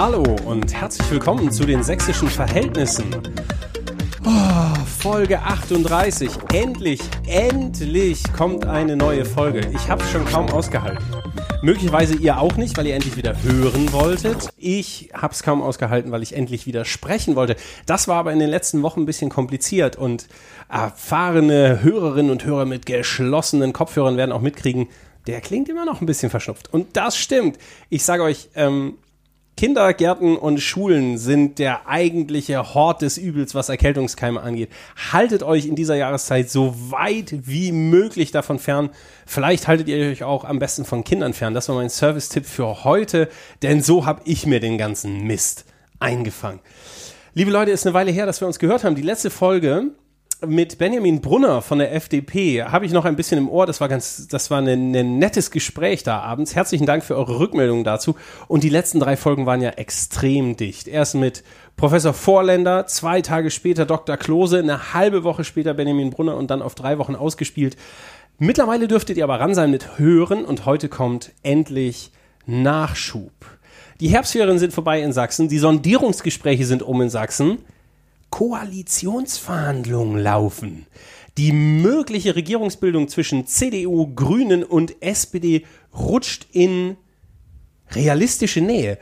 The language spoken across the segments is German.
Hallo und herzlich willkommen zu den sächsischen Verhältnissen. Oh, Folge 38. Endlich, endlich kommt eine neue Folge. Ich habe es schon kaum ausgehalten. Möglicherweise ihr auch nicht, weil ihr endlich wieder hören wolltet. Ich habe es kaum ausgehalten, weil ich endlich wieder sprechen wollte. Das war aber in den letzten Wochen ein bisschen kompliziert und erfahrene Hörerinnen und Hörer mit geschlossenen Kopfhörern werden auch mitkriegen, der klingt immer noch ein bisschen verschnupft. Und das stimmt. Ich sage euch, ähm, Kindergärten und Schulen sind der eigentliche Hort des Übels, was Erkältungskeime angeht. Haltet euch in dieser Jahreszeit so weit wie möglich davon fern. Vielleicht haltet ihr euch auch am besten von Kindern fern. Das war mein Service-Tipp für heute, denn so habe ich mir den ganzen Mist eingefangen. Liebe Leute, ist eine Weile her, dass wir uns gehört haben. Die letzte Folge mit Benjamin Brunner von der FDP habe ich noch ein bisschen im Ohr. Das war ganz, das war ein, ein nettes Gespräch da abends. Herzlichen Dank für eure Rückmeldungen dazu. Und die letzten drei Folgen waren ja extrem dicht. Erst mit Professor Vorländer, zwei Tage später Dr. Klose, eine halbe Woche später Benjamin Brunner und dann auf drei Wochen ausgespielt. Mittlerweile dürftet ihr aber ran sein mit Hören und heute kommt endlich Nachschub. Die Herbstferien sind vorbei in Sachsen, die Sondierungsgespräche sind um in Sachsen. Koalitionsverhandlungen laufen. Die mögliche Regierungsbildung zwischen CDU, Grünen und SPD rutscht in realistische Nähe.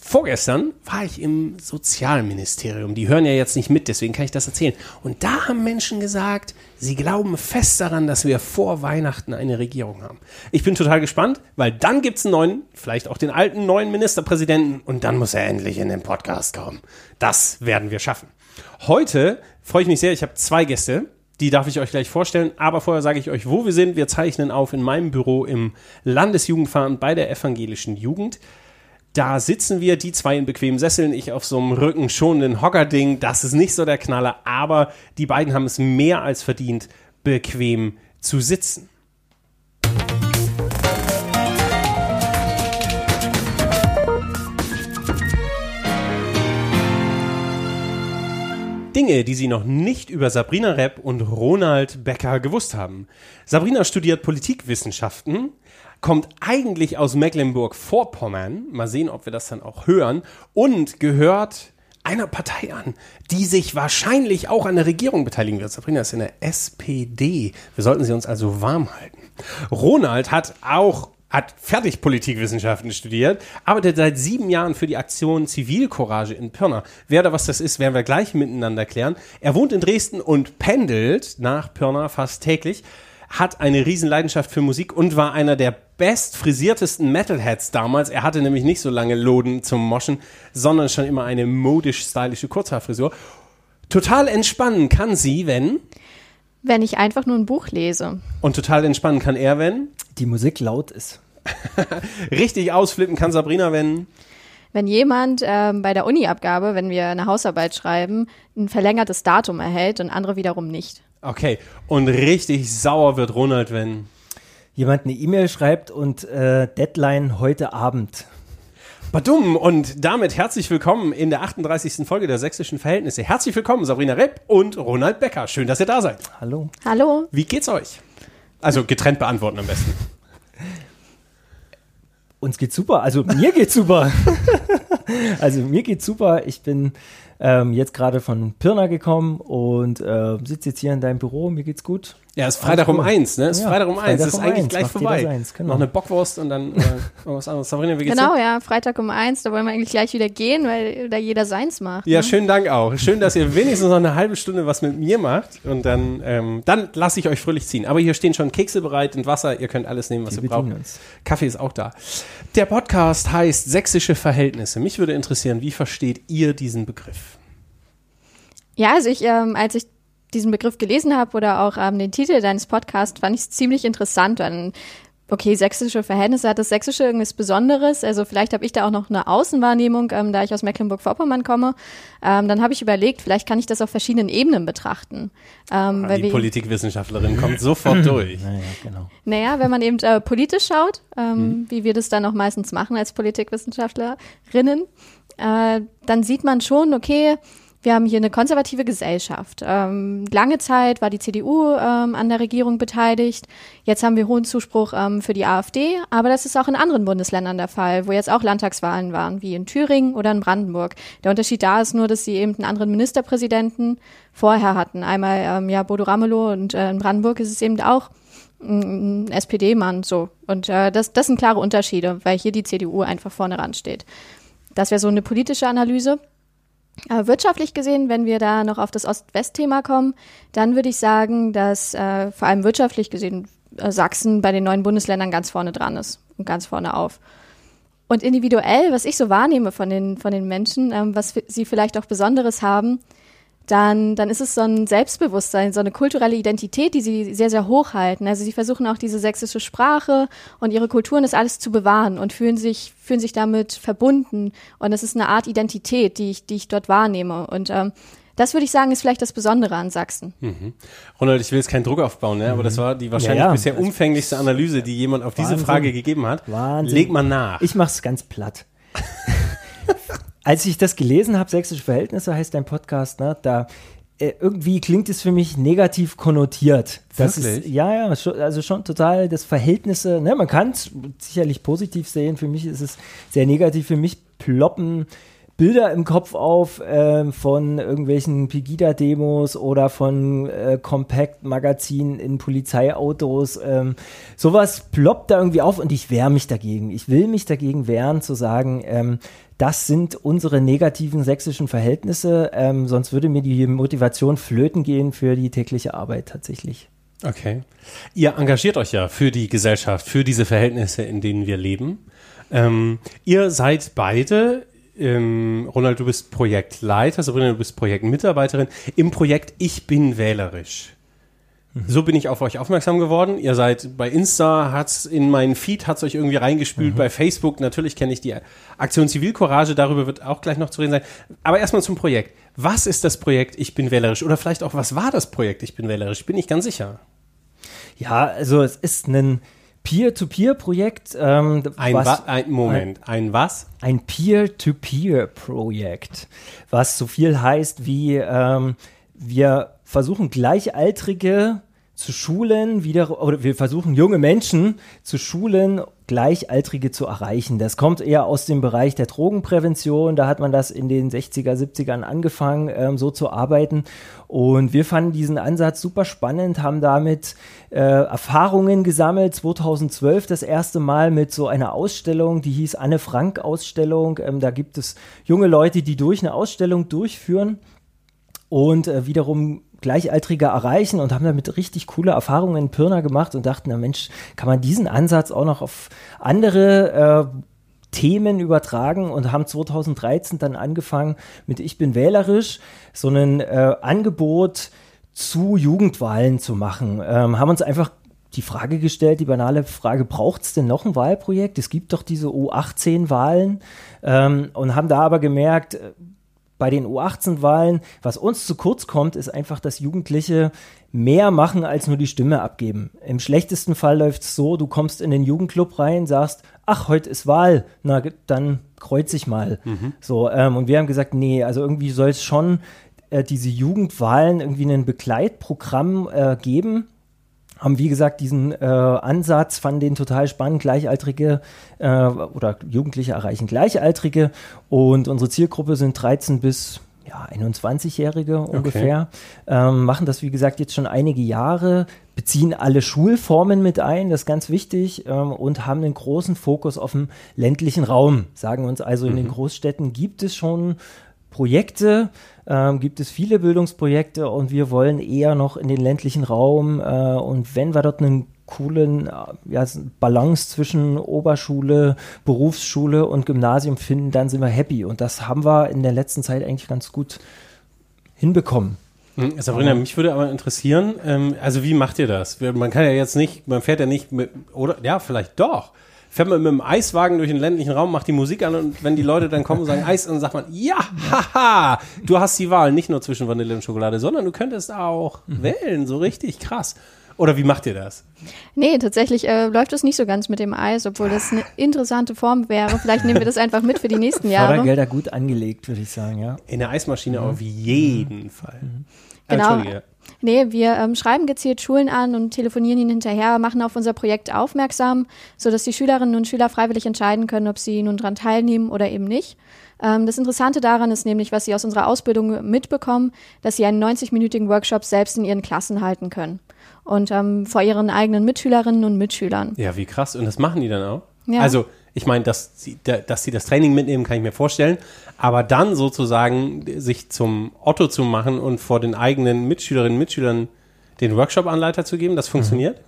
Vorgestern war ich im Sozialministerium. Die hören ja jetzt nicht mit, deswegen kann ich das erzählen. Und da haben Menschen gesagt, sie glauben fest daran, dass wir vor Weihnachten eine Regierung haben. Ich bin total gespannt, weil dann gibt es einen neuen, vielleicht auch den alten neuen Ministerpräsidenten und dann muss er endlich in den Podcast kommen. Das werden wir schaffen. Heute freue ich mich sehr, ich habe zwei Gäste. Die darf ich euch gleich vorstellen, aber vorher sage ich euch, wo wir sind. Wir zeichnen auf in meinem Büro im Landesjugendverein bei der evangelischen Jugend. Da sitzen wir, die zwei in bequemen Sesseln, ich auf so einem rückenschonenden Hockerding. Das ist nicht so der Knaller, aber die beiden haben es mehr als verdient, bequem zu sitzen. Dinge, die Sie noch nicht über Sabrina Repp und Ronald Becker gewusst haben. Sabrina studiert Politikwissenschaften, kommt eigentlich aus Mecklenburg-Vorpommern, mal sehen, ob wir das dann auch hören, und gehört einer Partei an, die sich wahrscheinlich auch an der Regierung beteiligen wird. Sabrina ist in der SPD. Wir sollten sie uns also warm halten. Ronald hat auch hat fertig Politikwissenschaften studiert, arbeitet seit sieben Jahren für die Aktion Zivilcourage in Pirna. Wer da was das ist, werden wir gleich miteinander klären. Er wohnt in Dresden und pendelt nach Pirna fast täglich, hat eine Riesenleidenschaft für Musik und war einer der bestfrisiertesten Metalheads damals. Er hatte nämlich nicht so lange Loden zum Moschen, sondern schon immer eine modisch-stylische Kurzhaarfrisur. Total entspannen kann sie, wenn wenn ich einfach nur ein Buch lese. Und total entspannen kann er, wenn die Musik laut ist. Richtig ausflippen kann Sabrina, wenn wenn jemand ähm, bei der Uni-Abgabe, wenn wir eine Hausarbeit schreiben, ein verlängertes Datum erhält und andere wiederum nicht. Okay, und richtig sauer wird Ronald, wenn jemand eine E-Mail schreibt und äh, Deadline heute Abend. Badum und damit herzlich willkommen in der 38. Folge der Sächsischen Verhältnisse. Herzlich willkommen Sabrina Repp und Ronald Becker. Schön, dass ihr da seid. Hallo. Hallo. Wie geht's euch? Also getrennt beantworten am besten. Uns geht's super. Also mir geht's super. also mir geht's super. Ich bin ähm, jetzt gerade von Pirna gekommen und äh, sitze jetzt hier in deinem Büro. Mir geht's gut. Ja, ist Freitag um eins, ne? Ist ja, Freitag um eins. Freitag ist um eigentlich eins. gleich vorbei. Seins, genau. Noch eine Bockwurst und dann äh, was anderes. Sabrina, wie geht's Genau, dir? ja, Freitag um eins. Da wollen wir eigentlich gleich wieder gehen, weil da jeder seins macht. Ja, ne? schönen Dank auch. Schön, dass ihr wenigstens noch eine halbe Stunde was mit mir macht und dann, ähm, dann lasse ich euch fröhlich ziehen. Aber hier stehen schon Kekse bereit und Wasser. Ihr könnt alles nehmen, was Wir ihr braucht. Uns. Kaffee ist auch da. Der Podcast heißt Sächsische Verhältnisse. Mich würde interessieren, wie versteht ihr diesen Begriff? Ja, also ich, ähm, als ich diesen Begriff gelesen habe oder auch ähm, den Titel deines Podcasts, fand ich es ziemlich interessant. Dann, okay, sächsische Verhältnisse, hat das Sächsische irgendwas Besonderes? Also vielleicht habe ich da auch noch eine Außenwahrnehmung, ähm, da ich aus Mecklenburg-Vorpommern komme. Ähm, dann habe ich überlegt, vielleicht kann ich das auf verschiedenen Ebenen betrachten. Ähm, ah, die Politikwissenschaftlerin kommt sofort durch. Naja, genau. Naja, wenn man eben äh, politisch schaut, ähm, hm. wie wir das dann auch meistens machen als Politikwissenschaftlerinnen, äh, dann sieht man schon, okay, wir haben hier eine konservative Gesellschaft. Ähm, lange Zeit war die CDU ähm, an der Regierung beteiligt. Jetzt haben wir hohen Zuspruch ähm, für die AfD, aber das ist auch in anderen Bundesländern der Fall, wo jetzt auch Landtagswahlen waren, wie in Thüringen oder in Brandenburg. Der Unterschied da ist nur, dass sie eben einen anderen Ministerpräsidenten vorher hatten. Einmal ähm, ja Bodo Ramelow und äh, in Brandenburg ist es eben auch ein SPD-Mann so. Und äh, das, das sind klare Unterschiede, weil hier die CDU einfach vorne ran steht. Das wäre so eine politische Analyse. Äh, wirtschaftlich gesehen, wenn wir da noch auf das Ost-West-Thema kommen, dann würde ich sagen, dass äh, vor allem wirtschaftlich gesehen äh, Sachsen bei den neuen Bundesländern ganz vorne dran ist und ganz vorne auf. Und individuell, was ich so wahrnehme von den, von den Menschen, ähm, was sie vielleicht auch Besonderes haben, dann, dann ist es so ein Selbstbewusstsein, so eine kulturelle Identität, die sie sehr, sehr hoch halten. Also sie versuchen auch diese sächsische Sprache und ihre Kulturen, das alles zu bewahren und fühlen sich, fühlen sich damit verbunden. Und es ist eine Art Identität, die ich, die ich dort wahrnehme. Und ähm, das würde ich sagen, ist vielleicht das Besondere an Sachsen. Mhm. Ronald, ich will jetzt keinen Druck aufbauen, ne? aber das war die wahrscheinlich ja, ja. bisher umfänglichste Analyse, die jemand auf Wahnsinn. diese Frage gegeben hat. Wahnsinn. Leg mal nach. Ich mach's ganz platt. Als ich das gelesen habe, Sächsische Verhältnisse heißt dein Podcast, ne, da äh, irgendwie klingt es für mich negativ konnotiert. Das Wirklich? Ist, ja, ja, also schon total das Verhältnisse, ne, man kann es sicherlich positiv sehen, für mich ist es sehr negativ, für mich ploppen Bilder im Kopf auf äh, von irgendwelchen Pegida-Demos oder von äh, Compact-Magazinen in Polizeiautos. Ähm, sowas ploppt da irgendwie auf und ich wehre mich dagegen. Ich will mich dagegen wehren, zu sagen, ähm, das sind unsere negativen sächsischen Verhältnisse, ähm, sonst würde mir die Motivation flöten gehen für die tägliche Arbeit tatsächlich. Okay. Ihr engagiert euch ja für die Gesellschaft, für diese Verhältnisse, in denen wir leben. Ähm, ihr seid beide ähm, Ronald, du bist Projektleiter, Sabrina, du bist Projektmitarbeiterin im Projekt Ich bin wählerisch. Mhm. So bin ich auf euch aufmerksam geworden. Ihr seid bei Insta, hat's in meinen Feed, hat's euch irgendwie reingespült. Mhm. Bei Facebook, natürlich kenne ich die Aktion Zivilcourage, darüber wird auch gleich noch zu reden sein. Aber erstmal zum Projekt. Was ist das Projekt Ich bin wählerisch? Oder vielleicht auch, was war das Projekt Ich bin wählerisch? Bin ich ganz sicher. Ja, also es ist ein Peer-to-Peer-Projekt. Ähm, ein, was, ein Moment, ein, ein was? Ein Peer-to-Peer-Projekt, was so viel heißt wie ähm, wir versuchen Gleichaltrige zu schulen, wieder, oder wir versuchen junge Menschen zu schulen, Gleichaltrige zu erreichen. Das kommt eher aus dem Bereich der Drogenprävention. Da hat man das in den 60er, 70ern angefangen, ähm, so zu arbeiten. Und wir fanden diesen Ansatz super spannend, haben damit äh, Erfahrungen gesammelt. 2012 das erste Mal mit so einer Ausstellung, die hieß Anne Frank Ausstellung. Ähm, da gibt es junge Leute, die durch eine Ausstellung durchführen und äh, wiederum Gleichaltrige erreichen und haben damit richtig coole Erfahrungen in Pirna gemacht und dachten, na Mensch, kann man diesen Ansatz auch noch auf andere äh, Themen übertragen und haben 2013 dann angefangen mit Ich bin wählerisch, so ein äh, Angebot zu Jugendwahlen zu machen. Ähm, haben uns einfach die Frage gestellt, die banale Frage, braucht es denn noch ein Wahlprojekt? Es gibt doch diese U18-Wahlen ähm, und haben da aber gemerkt, äh, bei den U18-Wahlen, was uns zu kurz kommt, ist einfach, dass Jugendliche mehr machen als nur die Stimme abgeben. Im schlechtesten Fall läuft es so, du kommst in den Jugendclub rein, sagst, ach, heute ist Wahl, na, dann kreuz ich mal. Mhm. So, ähm, und wir haben gesagt, nee, also irgendwie soll es schon äh, diese Jugendwahlen irgendwie ein Begleitprogramm äh, geben, haben wie gesagt diesen äh, Ansatz, fanden den total spannend, Gleichaltrige äh, oder Jugendliche erreichen Gleichaltrige und unsere Zielgruppe sind 13 bis ja, 21-Jährige ungefähr, okay. ähm, machen das wie gesagt jetzt schon einige Jahre, beziehen alle Schulformen mit ein, das ist ganz wichtig ähm, und haben einen großen Fokus auf dem ländlichen Raum, sagen uns also mhm. in den mhm. Großstädten gibt es schon Projekte, ähm, gibt es viele Bildungsprojekte und wir wollen eher noch in den ländlichen Raum äh, und wenn wir dort einen coolen äh, ja, Balance zwischen Oberschule, Berufsschule und Gymnasium finden, dann sind wir happy. Und das haben wir in der letzten Zeit eigentlich ganz gut hinbekommen. Hm, Sabrina, mich würde aber interessieren, ähm, also wie macht ihr das? Man kann ja jetzt nicht, man fährt ja nicht mit, oder, ja, vielleicht doch fährt man mit dem Eiswagen durch den ländlichen Raum, macht die Musik an und wenn die Leute dann kommen und sagen Eis, dann sagt man, ja, haha, du hast die Wahl nicht nur zwischen Vanille und Schokolade, sondern du könntest auch mhm. wählen, so richtig krass. Oder wie macht ihr das? Nee, tatsächlich äh, läuft es nicht so ganz mit dem Eis, obwohl das eine interessante Form wäre. Vielleicht nehmen wir das einfach mit für die nächsten Jahre. Fördergelder gut angelegt, würde ich sagen, ja. In der Eismaschine auf jeden Fall. Äh, Genau. Nee, wir ähm, schreiben gezielt Schulen an und telefonieren ihnen hinterher, machen auf unser Projekt aufmerksam, sodass die Schülerinnen und Schüler freiwillig entscheiden können, ob sie nun dran teilnehmen oder eben nicht. Ähm, das Interessante daran ist nämlich, was sie aus unserer Ausbildung mitbekommen, dass sie einen 90-minütigen Workshop selbst in ihren Klassen halten können und ähm, vor ihren eigenen Mitschülerinnen und Mitschülern. Ja, wie krass. Und das machen die dann auch? Ja. Also, ich meine, dass sie, da- dass sie das Training mitnehmen, kann ich mir vorstellen. Aber dann sozusagen sich zum Otto zu machen und vor den eigenen Mitschülerinnen und Mitschülern den Workshop-Anleiter zu geben, das funktioniert?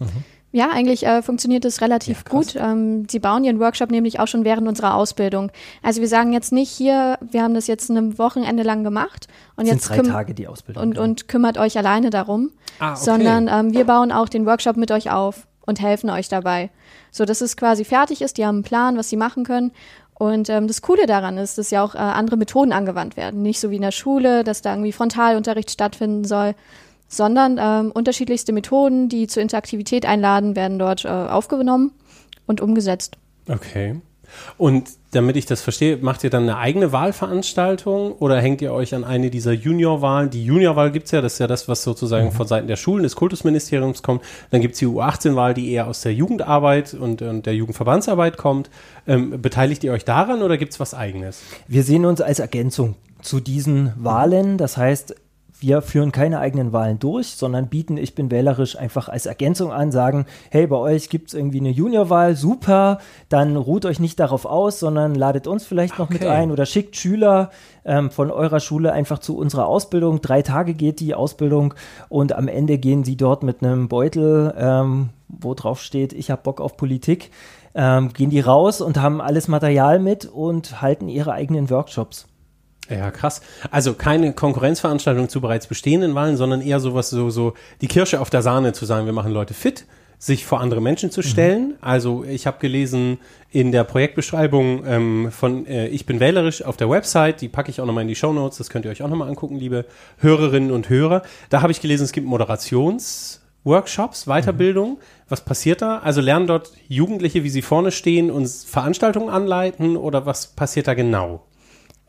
Ja, eigentlich äh, funktioniert es relativ Ja, gut. Ähm, sie bauen ihren Workshop nämlich auch schon während unserer Ausbildung. Also wir sagen jetzt nicht hier, wir haben das jetzt ein Wochenende lang gemacht und jetzt sind drei Tage die Ausbildung. und, genau. und kümmert euch alleine darum, Ah, okay. sondern ähm, wir bauen auch den Workshop mit euch auf und helfen euch dabei, so dass es quasi fertig ist. Die haben einen Plan, was sie machen können. Und ähm, das Coole daran ist, dass ja auch äh, andere Methoden angewandt werden. Nicht so wie in der Schule, dass da irgendwie Frontalunterricht stattfinden soll, sondern ähm, unterschiedlichste Methoden, die zur Interaktivität einladen, werden dort äh, aufgenommen und umgesetzt. Okay. Und damit ich das verstehe, macht ihr dann eine eigene Wahlveranstaltung oder hängt ihr euch an eine dieser Juniorwahlen? Die Juniorwahl gibt's ja, das ist ja das, was sozusagen von Seiten der Schulen, des Kultusministeriums kommt. Dann gibt's die U18-Wahl, die eher aus der Jugendarbeit und, und der Jugendverbandsarbeit kommt. Ähm, beteiligt ihr euch daran oder gibt's was eigenes? Wir sehen uns als Ergänzung zu diesen Wahlen. Das heißt, wir führen keine eigenen Wahlen durch, sondern bieten Ich bin wählerisch einfach als Ergänzung an, sagen, hey, bei euch gibt es irgendwie eine Juniorwahl, super, dann ruht euch nicht darauf aus, sondern ladet uns vielleicht noch mit Okay. ein oder schickt Schüler ähm, von eurer Schule einfach zu unserer Ausbildung. Drei Tage geht die Ausbildung und am Ende gehen sie dort mit einem Beutel, ähm, wo drauf steht, ich habe Bock auf Politik, ähm, gehen die raus und haben alles Material mit und halten ihre eigenen Workshops. Ja, krass. Also keine Konkurrenzveranstaltung zu bereits bestehenden Wahlen, sondern eher sowas, so, so die Kirsche auf der Sahne zu sagen, wir machen Leute fit, sich vor andere Menschen zu stellen. Also ich habe gelesen in der Projektbeschreibung ähm, von äh, Ich bin wählerisch auf der Website, die packe ich auch nochmal in die Show Notes, das könnt ihr euch auch nochmal angucken, liebe Hörerinnen und Hörer. Da habe ich gelesen, es gibt Moderationsworkshops, Weiterbildung. Was passiert da? Also lernen dort Jugendliche, wie sie vorne stehen und Veranstaltungen anleiten oder was passiert da genau?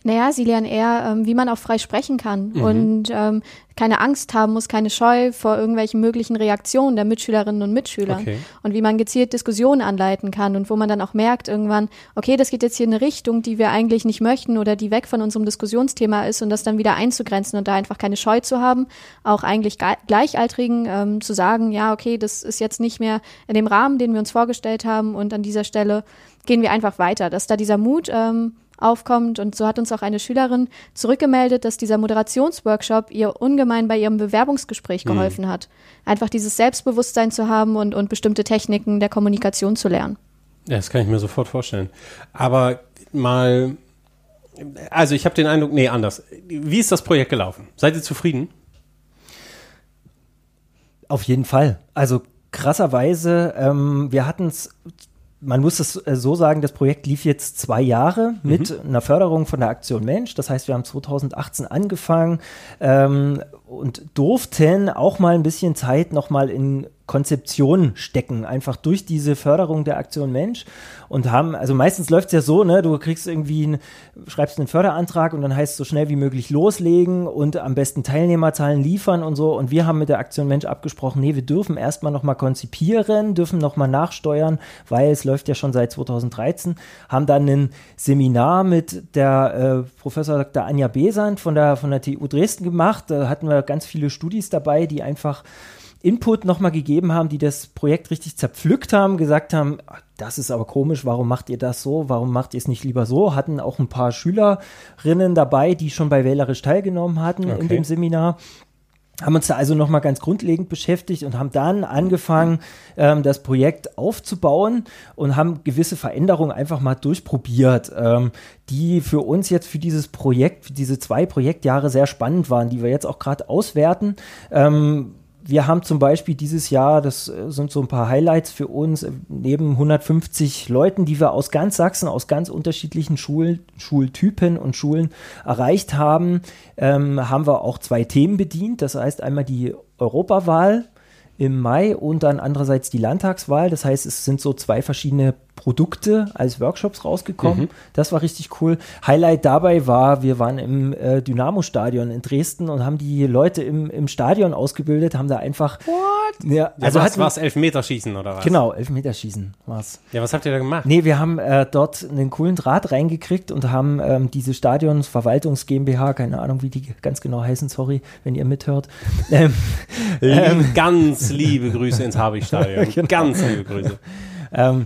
Naja, sie lernen eher, ähm, wie man auch frei sprechen kann und ähm, keine Angst haben muss, keine Scheu vor irgendwelchen möglichen Reaktionen der Mitschülerinnen und Mitschüler. Okay. Und wie man gezielt Diskussionen anleiten kann und wo man dann auch merkt irgendwann, okay, das geht jetzt hier in eine Richtung, die wir eigentlich nicht möchten oder die weg von unserem Diskussionsthema ist und das dann wieder einzugrenzen und da einfach keine Scheu zu haben, auch eigentlich ge- Gleichaltrigen ähm, zu sagen, ja, okay, das ist jetzt nicht mehr in dem Rahmen, den wir uns vorgestellt haben und an dieser Stelle gehen wir einfach weiter, dass da dieser Mut ähm, aufkommt. Und so hat uns auch eine Schülerin zurückgemeldet, dass dieser Moderationsworkshop ihr ungemein bei ihrem Bewerbungsgespräch geholfen hat. Einfach dieses Selbstbewusstsein zu haben und, und bestimmte Techniken der Kommunikation zu lernen. Ja, das kann ich mir sofort vorstellen. Aber mal, also ich habe den Eindruck, nee, anders. Wie ist das Projekt gelaufen? Seid ihr zufrieden? Auf jeden Fall. Also krasserweise, ähm, wir hatten es, man muss es äh, so sagen, das Projekt lief jetzt zwei Jahre mit einer Förderung von der Aktion Mensch. Das heißt, wir haben 2018 angefangen ähm, und durften auch mal ein bisschen Zeit nochmal in Konzeption stecken, einfach durch diese Förderung der Aktion Mensch und haben, also meistens läuft es ja so, ne, du kriegst irgendwie, ein, schreibst einen Förderantrag und dann heißt es so schnell wie möglich loslegen und am besten Teilnehmerzahlen liefern und so und wir haben mit der Aktion Mensch abgesprochen, nee, wir dürfen erstmal nochmal konzipieren, dürfen nochmal nachsteuern, weil es läuft ja schon seit 2013, haben dann ein Seminar mit der äh, Professor Dr. Anja Besant von der, von der TU Dresden gemacht, da hatten wir ganz viele Studis dabei, die einfach Input nochmal gegeben haben, die das Projekt richtig zerpflückt haben, gesagt haben, "Ah, das ist aber komisch, warum macht ihr das so, warum macht ihr es nicht lieber so, hatten auch ein paar Schülerinnen dabei, die schon bei Wählerisch teilgenommen hatten in Okay. dem Seminar haben uns da also nochmal ganz grundlegend beschäftigt und haben dann angefangen, ähm, das Projekt aufzubauen und haben gewisse Veränderungen einfach mal durchprobiert, ähm, die für uns jetzt für dieses Projekt, für diese zwei Projektjahre sehr spannend waren, die wir jetzt auch gerade auswerten. Ähm, wir haben zum Beispiel dieses Jahr, das äh, sind so ein paar Highlights für uns, äh, neben 150 Leuten, die wir aus ganz Sachsen, aus ganz unterschiedlichen Schul Schultypen und Schulen erreicht haben, ähm, haben wir auch zwei Themen bedient. Das heißt einmal die Europawahl im Mai und dann andererseits die Landtagswahl. Das heißt, es sind so zwei verschiedene Produkte als Workshops rausgekommen. Mhm. Das war richtig cool. Highlight dabei war, wir waren im äh, Dynamo-Stadion in Dresden und haben die Leute im, im Stadion ausgebildet, haben da einfach. What? Ja, Ja, also was, hatten- was Elfmeterschießen oder was? Genau, Elfmeterschießen war's. Ja, was habt ihr da gemacht? Nee, wir haben äh, dort einen coolen Draht reingekriegt und haben ähm, diese Stadionsverwaltungs GmbH, keine Ahnung, wie die ganz genau heißen, sorry, wenn ihr mithört. Ähm, Lieb, ganz liebe Grüße ins Habich-Stadion. Genau. Ganz liebe Grüße. ähm,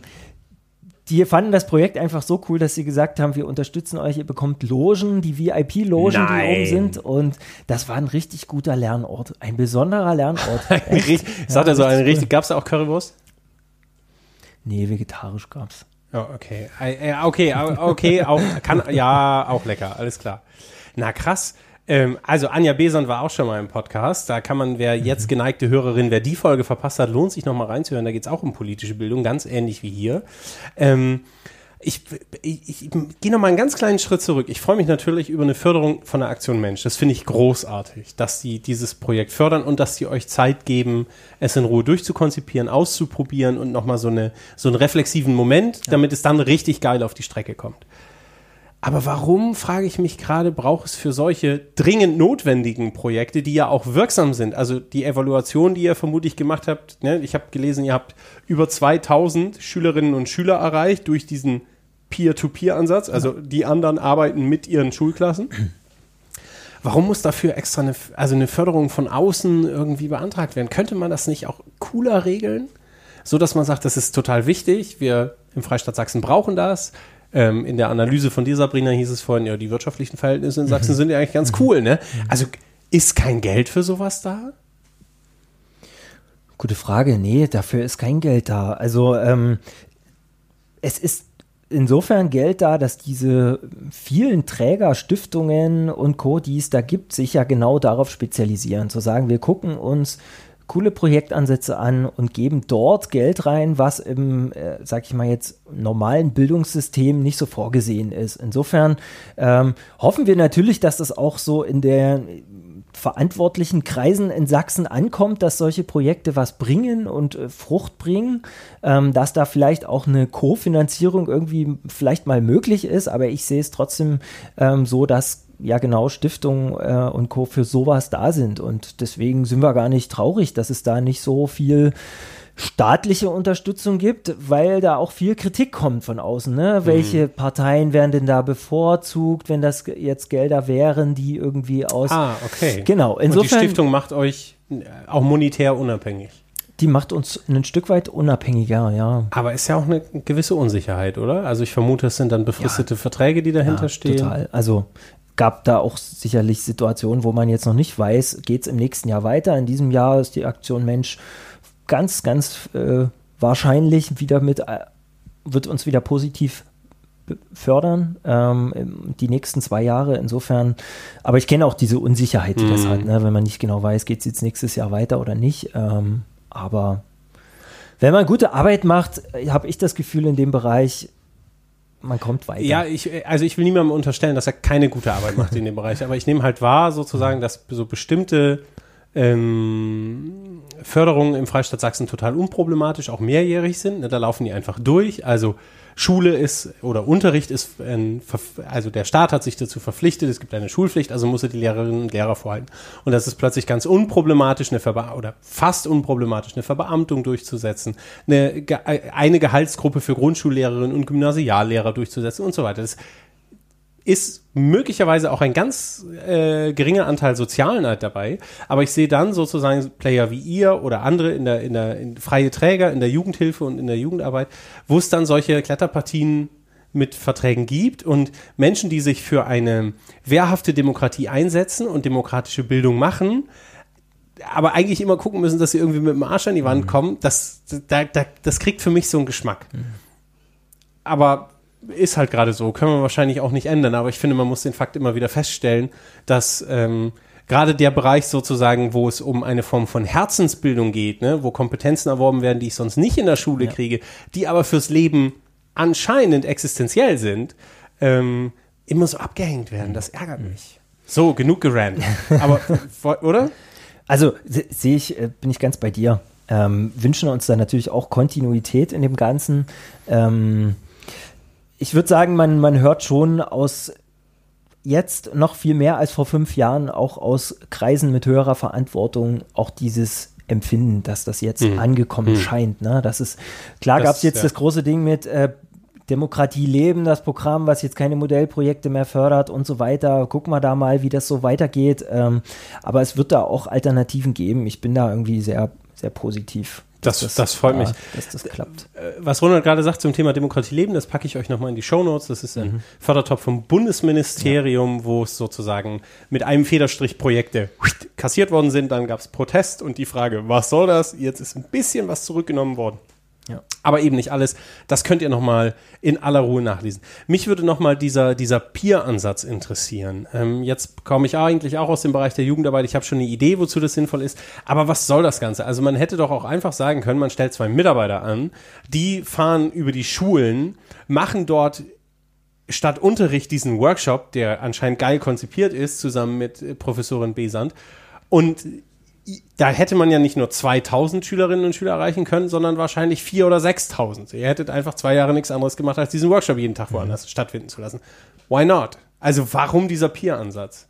die fanden das Projekt einfach so cool, dass sie gesagt haben, wir unterstützen euch, ihr bekommt Logen, die VIP-Logen, die oben sind. Und das war ein richtig guter Lernort, ein besonderer Lernort. Richtig, sagt er so eine richtig, gab es da auch Currywurst? Nee, vegetarisch gab's. Ja, okay. Äh, äh, Okay, okay, auch, kann, ja, auch lecker, alles klar. Na krass. Ähm, also Anja Beson war auch schon mal im Podcast. Da kann man, wer jetzt geneigte Hörerin, wer die Folge verpasst hat, lohnt sich nochmal reinzuhören. Da geht es auch um politische Bildung, ganz ähnlich wie hier. Ähm, ich, ich, ich gehe noch mal einen ganz kleinen Schritt zurück. Ich freue mich natürlich über eine Förderung von der Aktion Mensch. Das finde ich großartig, dass die dieses Projekt fördern und dass sie euch Zeit geben, es in Ruhe durchzukonzipieren, auszuprobieren und noch mal so, eine, so einen reflexiven Moment, damit es dann richtig geil auf die Strecke kommt. Aber warum, frage ich mich gerade, braucht es für solche dringend notwendigen Projekte, die ja auch wirksam sind? Also die Evaluation, die ihr vermutlich gemacht habt, ne, ich habe gelesen, ihr habt über 2000 Schülerinnen und Schüler erreicht durch diesen Peer-to-Peer-Ansatz. Also die anderen arbeiten mit ihren Schulklassen. Warum muss dafür extra eine, also eine Förderung von außen irgendwie beantragt werden? Könnte man das nicht auch cooler regeln? So dass man sagt, das ist total wichtig. Wir im Freistaat Sachsen brauchen das. Ähm, in der Analyse von dir, Sabrina, hieß es vorhin, ja, die wirtschaftlichen Verhältnisse in Sachsen sind ja eigentlich ganz cool, ne? Also ist kein Geld für sowas da? Gute Frage. Nee, dafür ist kein Geld da. Also ähm, es ist insofern Geld da, dass diese vielen Träger, Stiftungen und Co., die es da gibt, sich ja genau darauf spezialisieren. Zu sagen, wir gucken uns coole Projektansätze an und geben dort Geld rein, was im, äh, sag ich mal jetzt, normalen Bildungssystem nicht so vorgesehen ist. Insofern ähm, hoffen wir natürlich, dass das auch so in der verantwortlichen Kreisen in Sachsen ankommt, dass solche Projekte was bringen und äh, Frucht bringen, ähm, dass da vielleicht auch eine Kofinanzierung irgendwie vielleicht mal möglich ist, aber ich sehe es trotzdem ähm, so, dass ja genau Stiftungen äh, und Co. für sowas da sind und deswegen sind wir gar nicht traurig, dass es da nicht so viel staatliche Unterstützung gibt, weil da auch viel Kritik kommt von außen. Ne? Welche Parteien werden denn da bevorzugt, wenn das jetzt Gelder wären, die irgendwie aus Ah, okay. Genau, Und die insofern, die, Stiftung macht euch äh, auch monetär unabhängig. macht uns ein Stück weit unabhängiger, ja. Aber ist ja auch eine gewisse Unsicherheit, oder? Also ich vermute, es sind dann befristete Verträge, die dahinter ja, stehen. Total. Also gab da auch sicherlich Situationen, wo man jetzt noch nicht weiß, geht es im nächsten Jahr weiter. In diesem Jahr ist die Aktion Mensch ganz, ganz äh, wahrscheinlich wieder mit, äh, wird uns wieder positiv fördern, ähm, die nächsten zwei Jahre. Insofern, aber ich kenne auch diese Unsicherheit, die das Mhm. hat, ne? wenn man nicht genau weiß, geht es jetzt nächstes Jahr weiter oder nicht. Ähm, aber wenn man gute Arbeit macht, habe ich das Gefühl in dem Bereich, man kommt weiter. Ja, ich, also ich will niemandem unterstellen, dass er keine gute Arbeit macht in dem Bereich, aber ich nehme halt wahr, sozusagen, dass so bestimmte ähm, Förderungen im Freistaat Sachsen total unproblematisch, auch mehrjährig sind. Ne, da laufen die einfach durch. Also Schule ist oder Unterricht ist, Verf- also der Staat hat sich dazu verpflichtet, es gibt eine Schulpflicht, also muss er die Lehrerinnen und Lehrer vorhalten. Und das ist plötzlich ganz unproblematisch, eine Verbe oder fast unproblematisch, eine Verbeamtung durchzusetzen, eine, Ge- eine Gehaltsgruppe für Grundschullehrerinnen und Gymnasiallehrer durchzusetzen und so weiter. Das ist möglicherweise auch ein ganz äh, geringer Anteil Sozialneid dabei, aber ich sehe dann sozusagen Player wie ihr oder andere in der, in der in freie Träger, in der Jugendhilfe und in der Jugendarbeit, wo es dann solche Kletterpartien mit Verträgen gibt und Menschen, die sich für eine wehrhafte Demokratie einsetzen und demokratische Bildung machen, aber eigentlich immer gucken müssen, dass sie irgendwie mit dem Arsch an die Wand kommen, das, da, da, das kriegt für mich so einen Geschmack. Aber ist halt gerade so, können wir wahrscheinlich auch nicht ändern, aber ich finde, man muss den Fakt immer wieder feststellen, dass ähm, gerade der Bereich sozusagen, wo es um eine Form von Herzensbildung geht, ne, wo Kompetenzen erworben werden, die ich sonst nicht in der Schule kriege, die aber fürs Leben anscheinend existenziell sind, ähm, immer so abgehängt werden. Das ärgert mich. So, genug gerannt. Aber, oder? Also se- sehe ich, äh, bin ich ganz bei dir. ähm, wünschen uns da natürlich auch Kontinuität in dem Ganzen. Ähm, ich würde sagen, man, man hört schon aus jetzt noch viel mehr als vor fünf Jahren auch aus Kreisen mit höherer Verantwortung auch dieses Empfinden, dass das jetzt Mhm. angekommen Mhm. scheint. Ne? Das ist klar, gab es jetzt ja. das große Ding mit äh, Demokratie leben, das Programm, was jetzt keine Modellprojekte mehr fördert und so weiter. Gucken wir da mal, wie das so weitergeht. Ähm, aber es wird da auch Alternativen geben. Ich bin da irgendwie sehr, sehr positiv. Das- dass das freut mich. Dass das klappt. Äh, Was Ronald gerade sagt zum Thema Demokratie leben, das packe ich euch nochmal in die Shownotes. Das ist ein Fördertopf vom Bundesministerium, wo es sozusagen mit einem Federstrich Projekte kassiert worden sind. Dann gab es Protest und die Frage, was soll das? Jetzt ist ein bisschen was zurückgenommen worden. Ja. Aber eben nicht alles. Das könnt ihr nochmal in aller Ruhe nachlesen. Mich würde nochmal dieser, dieser Peer-Ansatz interessieren. Ähm, jetzt komme ich eigentlich auch aus dem Bereich der Jugendarbeit. Ich habe schon eine Idee, wozu das sinnvoll ist. Aber was soll das Ganze? Also man hätte doch auch einfach sagen können, man stellt zwei Mitarbeiter an, die fahren über die Schulen, machen dort statt Unterricht diesen Workshop, der anscheinend geil konzipiert ist, zusammen mit äh, Professorin Besant. Und da hätte man ja nicht nur 2000 Schülerinnen und Schüler erreichen können, sondern wahrscheinlich 4.000 oder 6.000. Ihr hättet einfach zwei Jahre nichts anderes gemacht, als diesen Workshop jeden Tag woanders stattfinden zu lassen. Why not? Also warum dieser Peer-Ansatz?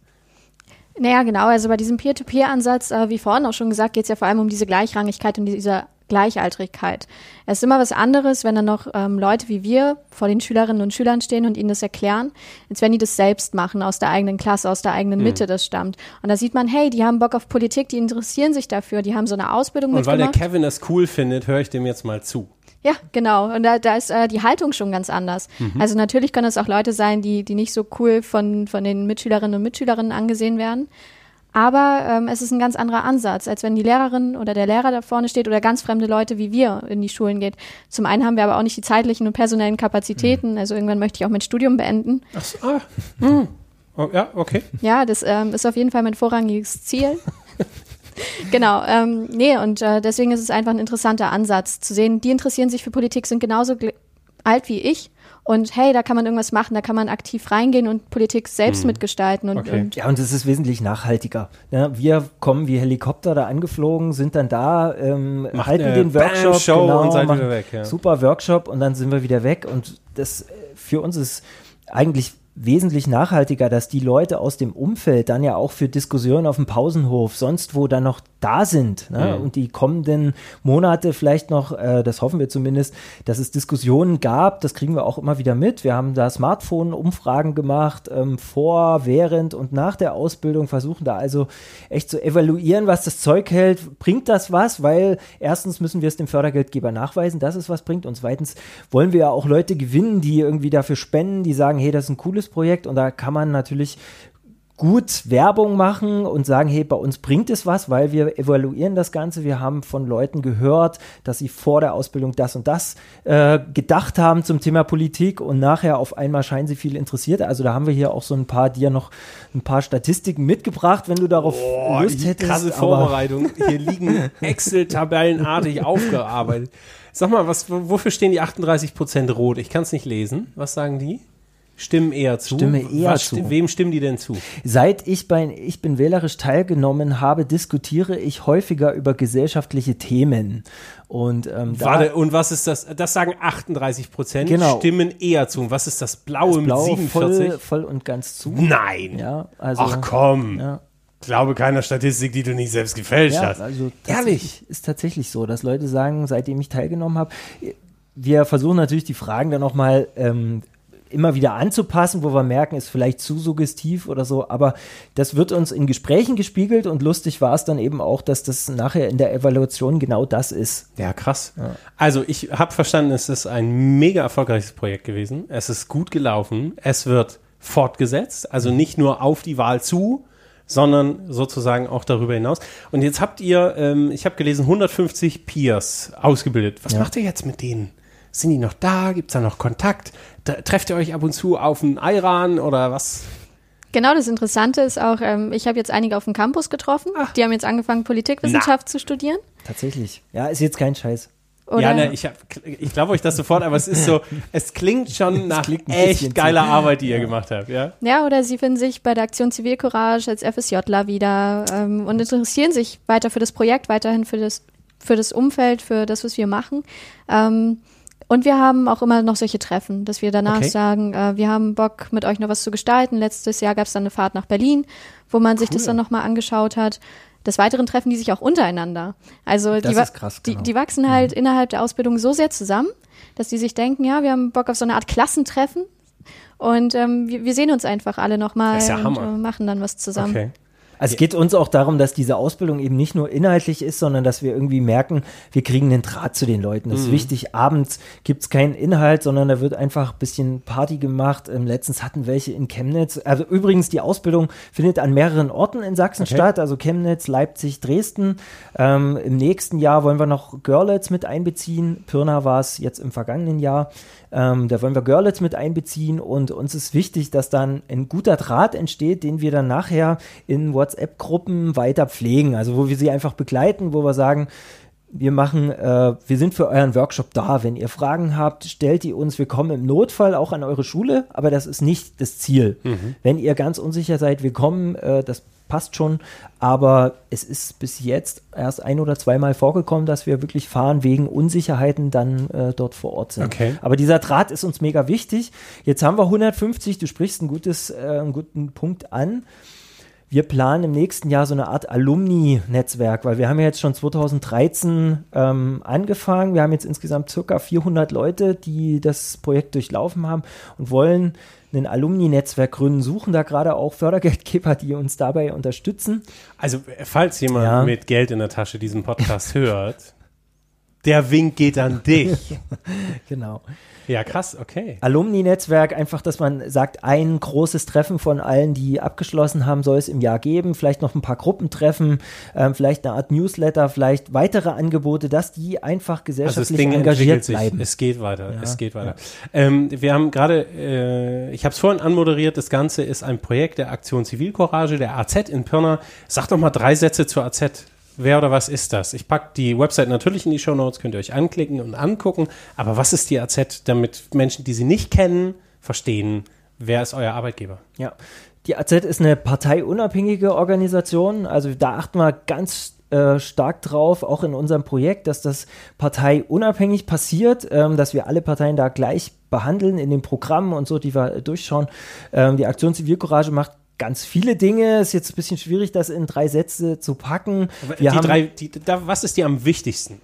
Naja, genau. Also bei diesem Peer-to-Peer-Ansatz, äh, wie vorhin auch schon gesagt, geht es ja vor allem um diese Gleichrangigkeit und diese Gleichaltrigkeit. Es ist immer was anderes, wenn dann noch ähm, Leute wie wir vor den Schülerinnen und Schülern stehen und ihnen das erklären, als wenn die das selbst machen, aus der eigenen Klasse, aus der eigenen Mitte das stammt. Und da sieht man, hey, die haben Bock auf Politik, die interessieren sich dafür, die haben so eine Ausbildung Und weil der mitgemacht. Kevin es cool findet, höre ich dem jetzt mal zu. Ja, genau. Und da, da ist äh, die Haltung schon ganz anders. Also natürlich können es auch Leute sein, die, die nicht so cool von, von den Mitschülerinnen und Mitschülerinnen angesehen werden. Aber ähm, es ist ein ganz anderer Ansatz, als wenn die Lehrerin oder der Lehrer da vorne steht oder ganz fremde Leute wie wir in die Schulen geht. Zum einen haben wir aber auch nicht die zeitlichen und personellen Kapazitäten. Also irgendwann möchte ich auch mein Studium beenden. Ach so, ah. hm. oh, ja, okay. Ja, das ähm, ist auf jeden Fall mein vorrangiges Ziel. genau, ähm, nee, und äh, deswegen ist es einfach ein interessanter Ansatz zu sehen, die interessieren sich für Politik, sind genauso alt wie ich. Und hey, da kann man irgendwas machen, da kann man aktiv reingehen und Politik selbst mitgestalten. Und, Okay. und Ja, und es ist wesentlich nachhaltiger. Ja, wir kommen wie Helikopter da angeflogen, sind dann da, ähm, Macht halten den Workshop, Bam-Show genau, und seid machen wieder weg, ja. super Workshop und dann sind wir wieder weg. Und das äh, für uns ist eigentlich wesentlich nachhaltiger, dass die Leute aus dem Umfeld dann ja auch für Diskussionen auf dem Pausenhof, sonst wo dann noch da sind ne? Mhm. und die kommenden Monate vielleicht noch, äh, das hoffen wir zumindest, dass es Diskussionen gab, das kriegen wir auch immer wieder mit. Wir haben da Smartphone-Umfragen gemacht, ähm, vor, während und nach der Ausbildung, versuchen da also echt zu evaluieren, was das Zeug hält. Bringt das was? Weil erstens müssen wir es dem Fördergeldgeber nachweisen, dass es was bringt und zweitens wollen wir ja auch Leute gewinnen, die irgendwie dafür spenden, die sagen, hey, das ist ein cooles Projekt und da kann man natürlich gut Werbung machen und sagen, hey, bei uns bringt es was, weil wir evaluieren das Ganze. Wir haben von Leuten gehört, dass sie vor der Ausbildung das und das äh, gedacht haben zum Thema Politik und nachher auf einmal scheinen sie viel interessiert. Also da haben wir hier auch so ein paar, dir noch ein paar Statistiken mitgebracht, wenn du darauf Lust hättest. krasse Vorbereitung. Hier liegen Excel-Tabellenartig aufgearbeitet. Sag mal, was, wofür stehen die 38% rot? Ich kann es nicht lesen. Was sagen die? Stimmen eher zu. Stimme eher was, zu. Wem stimmen die denn zu? Seit ich bei Ich bin wählerisch teilgenommen habe, diskutiere ich häufiger über gesellschaftliche Themen. Und ähm, da Warte, und was ist das? Das sagen 38%, Genau. stimmen eher zu. Und was ist das Blaue das Blau mit 47? voll, voll und ganz zu. Nein. Ja, also, Ach komm. Ja. Glaube keiner Statistik, die du nicht selbst gefälscht Ja, hast. also Ehrlich? ist tatsächlich so, dass Leute sagen, seitdem ich teilgenommen habe, wir versuchen natürlich die Fragen dann nochmal ähm, immer wieder anzupassen, wo wir merken, ist vielleicht zu suggestiv oder so, aber das wird uns in Gesprächen gespiegelt und lustig war es dann eben auch, dass das nachher in der Evaluation genau das ist. Ja, krass. Also ich habe verstanden, es ist ein mega erfolgreiches Projekt gewesen. Es ist gut gelaufen. Es wird fortgesetzt. Also nicht nur auf die Wahl zu, sondern sozusagen auch darüber hinaus. Und jetzt habt ihr, ähm, ich habe gelesen, 150 Peers ausgebildet. Was Ja. macht ihr jetzt mit denen? Sind die noch da? Gibt es da noch Kontakt? Da, trefft ihr euch ab und zu auf einen Iran oder was? Genau, das Interessante ist auch, ähm, ich habe jetzt einige auf dem Campus getroffen. Die haben jetzt angefangen, Politikwissenschaft zu studieren. Tatsächlich. Ja, ist jetzt kein Scheiß. Oder ja, ne, ich, hab- ich glaube euch das sofort, aber es ist so, es klingt schon nach klingt echt geiler zu- Arbeit, die ihr gemacht habt, ja? Ja, oder sie finden sich bei der Aktion Zivilcourage als FSJler wieder ähm, und interessieren sich weiter für das Projekt, weiterhin für das für das Umfeld, für das, was wir machen. Ähm, und wir haben auch immer noch solche Treffen, dass wir danach Okay. sagen, äh, wir haben Bock, mit euch noch was zu gestalten. Letztes Jahr gab es dann eine Fahrt nach Berlin, wo man sich das Cool. dann nochmal angeschaut hat. Des Weiteren treffen die sich auch untereinander. Also die, krass, die, genau. die wachsen halt innerhalb der Ausbildung so sehr zusammen, dass die sich denken, ja, wir haben Bock auf so eine Art Klassentreffen. Und ähm, wir, wir sehen uns einfach alle nochmal ja und äh, machen dann was zusammen. Okay. Also es geht uns auch darum, dass diese Ausbildung eben nicht nur inhaltlich ist, sondern dass wir irgendwie merken, wir kriegen einen Draht zu den Leuten. Das ist wichtig. Abends gibt's keinen Inhalt, sondern da wird einfach ein bisschen Party gemacht. Ähm, letztens hatten welche in Chemnitz. Also übrigens, die Ausbildung findet an mehreren Orten in Sachsen Okay. statt. Also Chemnitz, Leipzig, Dresden. Ähm, Im nächsten Jahr wollen wir noch Görlitz mit einbeziehen. Pirna war es jetzt im vergangenen Jahr. Ähm, da wollen wir Görlitz mit einbeziehen und uns ist wichtig, dass dann ein guter Draht entsteht, den wir dann nachher in WhatsApp-Gruppen weiter pflegen. Also wo wir sie einfach begleiten, wo wir sagen, wir machen, äh, wir sind für euren Workshop da. Wenn ihr Fragen habt, stellt die uns. Wir kommen im Notfall auch an eure Schule, aber das ist nicht das Ziel. Wenn ihr ganz unsicher seid, wir kommen, äh, das passt schon. Aber es ist bis jetzt erst ein oder zweimal vorgekommen, dass wir wirklich fahren wegen Unsicherheiten dann äh, dort vor Ort sind. Okay. Aber dieser Draht ist uns mega wichtig. Jetzt haben wir 150, du sprichst ein gutes, äh, einen guten Punkt an. Wir planen im nächsten Jahr so eine Art Alumni-Netzwerk, weil wir haben ja jetzt schon 2013 ähm, angefangen. Wir haben jetzt insgesamt circa 400 Leute, die das Projekt durchlaufen haben und wollen ein Alumni-Netzwerk gründen, suchen da gerade auch Fördergeldgeber, die uns dabei unterstützen. Also, falls jemand Ja. mit Geld in der Tasche diesen Podcast hört, der Wink geht an dich. Genau. Ja, krass, okay. Alumni-Netzwerk, einfach, dass man sagt, ein großes Treffen von allen, die abgeschlossen haben, soll es im Jahr geben. Vielleicht noch ein paar Gruppentreffen, ähm, vielleicht eine Art Newsletter, vielleicht weitere Angebote, dass die einfach Also das gesellschaftlich Ding engagiert sich. bleiben. Es geht weiter. Ja, es geht weiter. Ähm, wir haben gerade, äh, ich habe es vorhin anmoderiert, das Ganze ist ein Projekt der Aktion Zivilcourage, der AZ in Pirna. Sag doch mal drei Sätze zur AZ. Wer oder was ist das? Ich packe die Website natürlich in die Show Notes, könnt ihr euch anklicken und angucken. Aber was ist die AZ, damit Menschen, die sie nicht kennen, verstehen, wer ist euer Arbeitgeber? Ja. Die AZ ist eine parteiunabhängige Organisation. Also da achten wir ganz äh, stark drauf, auch in unserem Projekt, dass das parteiunabhängig passiert, ähm, dass wir alle Parteien da gleich behandeln in den Programmen und so, die wir durchschauen. Ähm, die Aktion Zivilcourage macht ganz viele Dinge. Ist jetzt ein bisschen schwierig, das in drei Sätze zu packen. Wir die haben, drei, die, da, was ist dir am wichtigsten?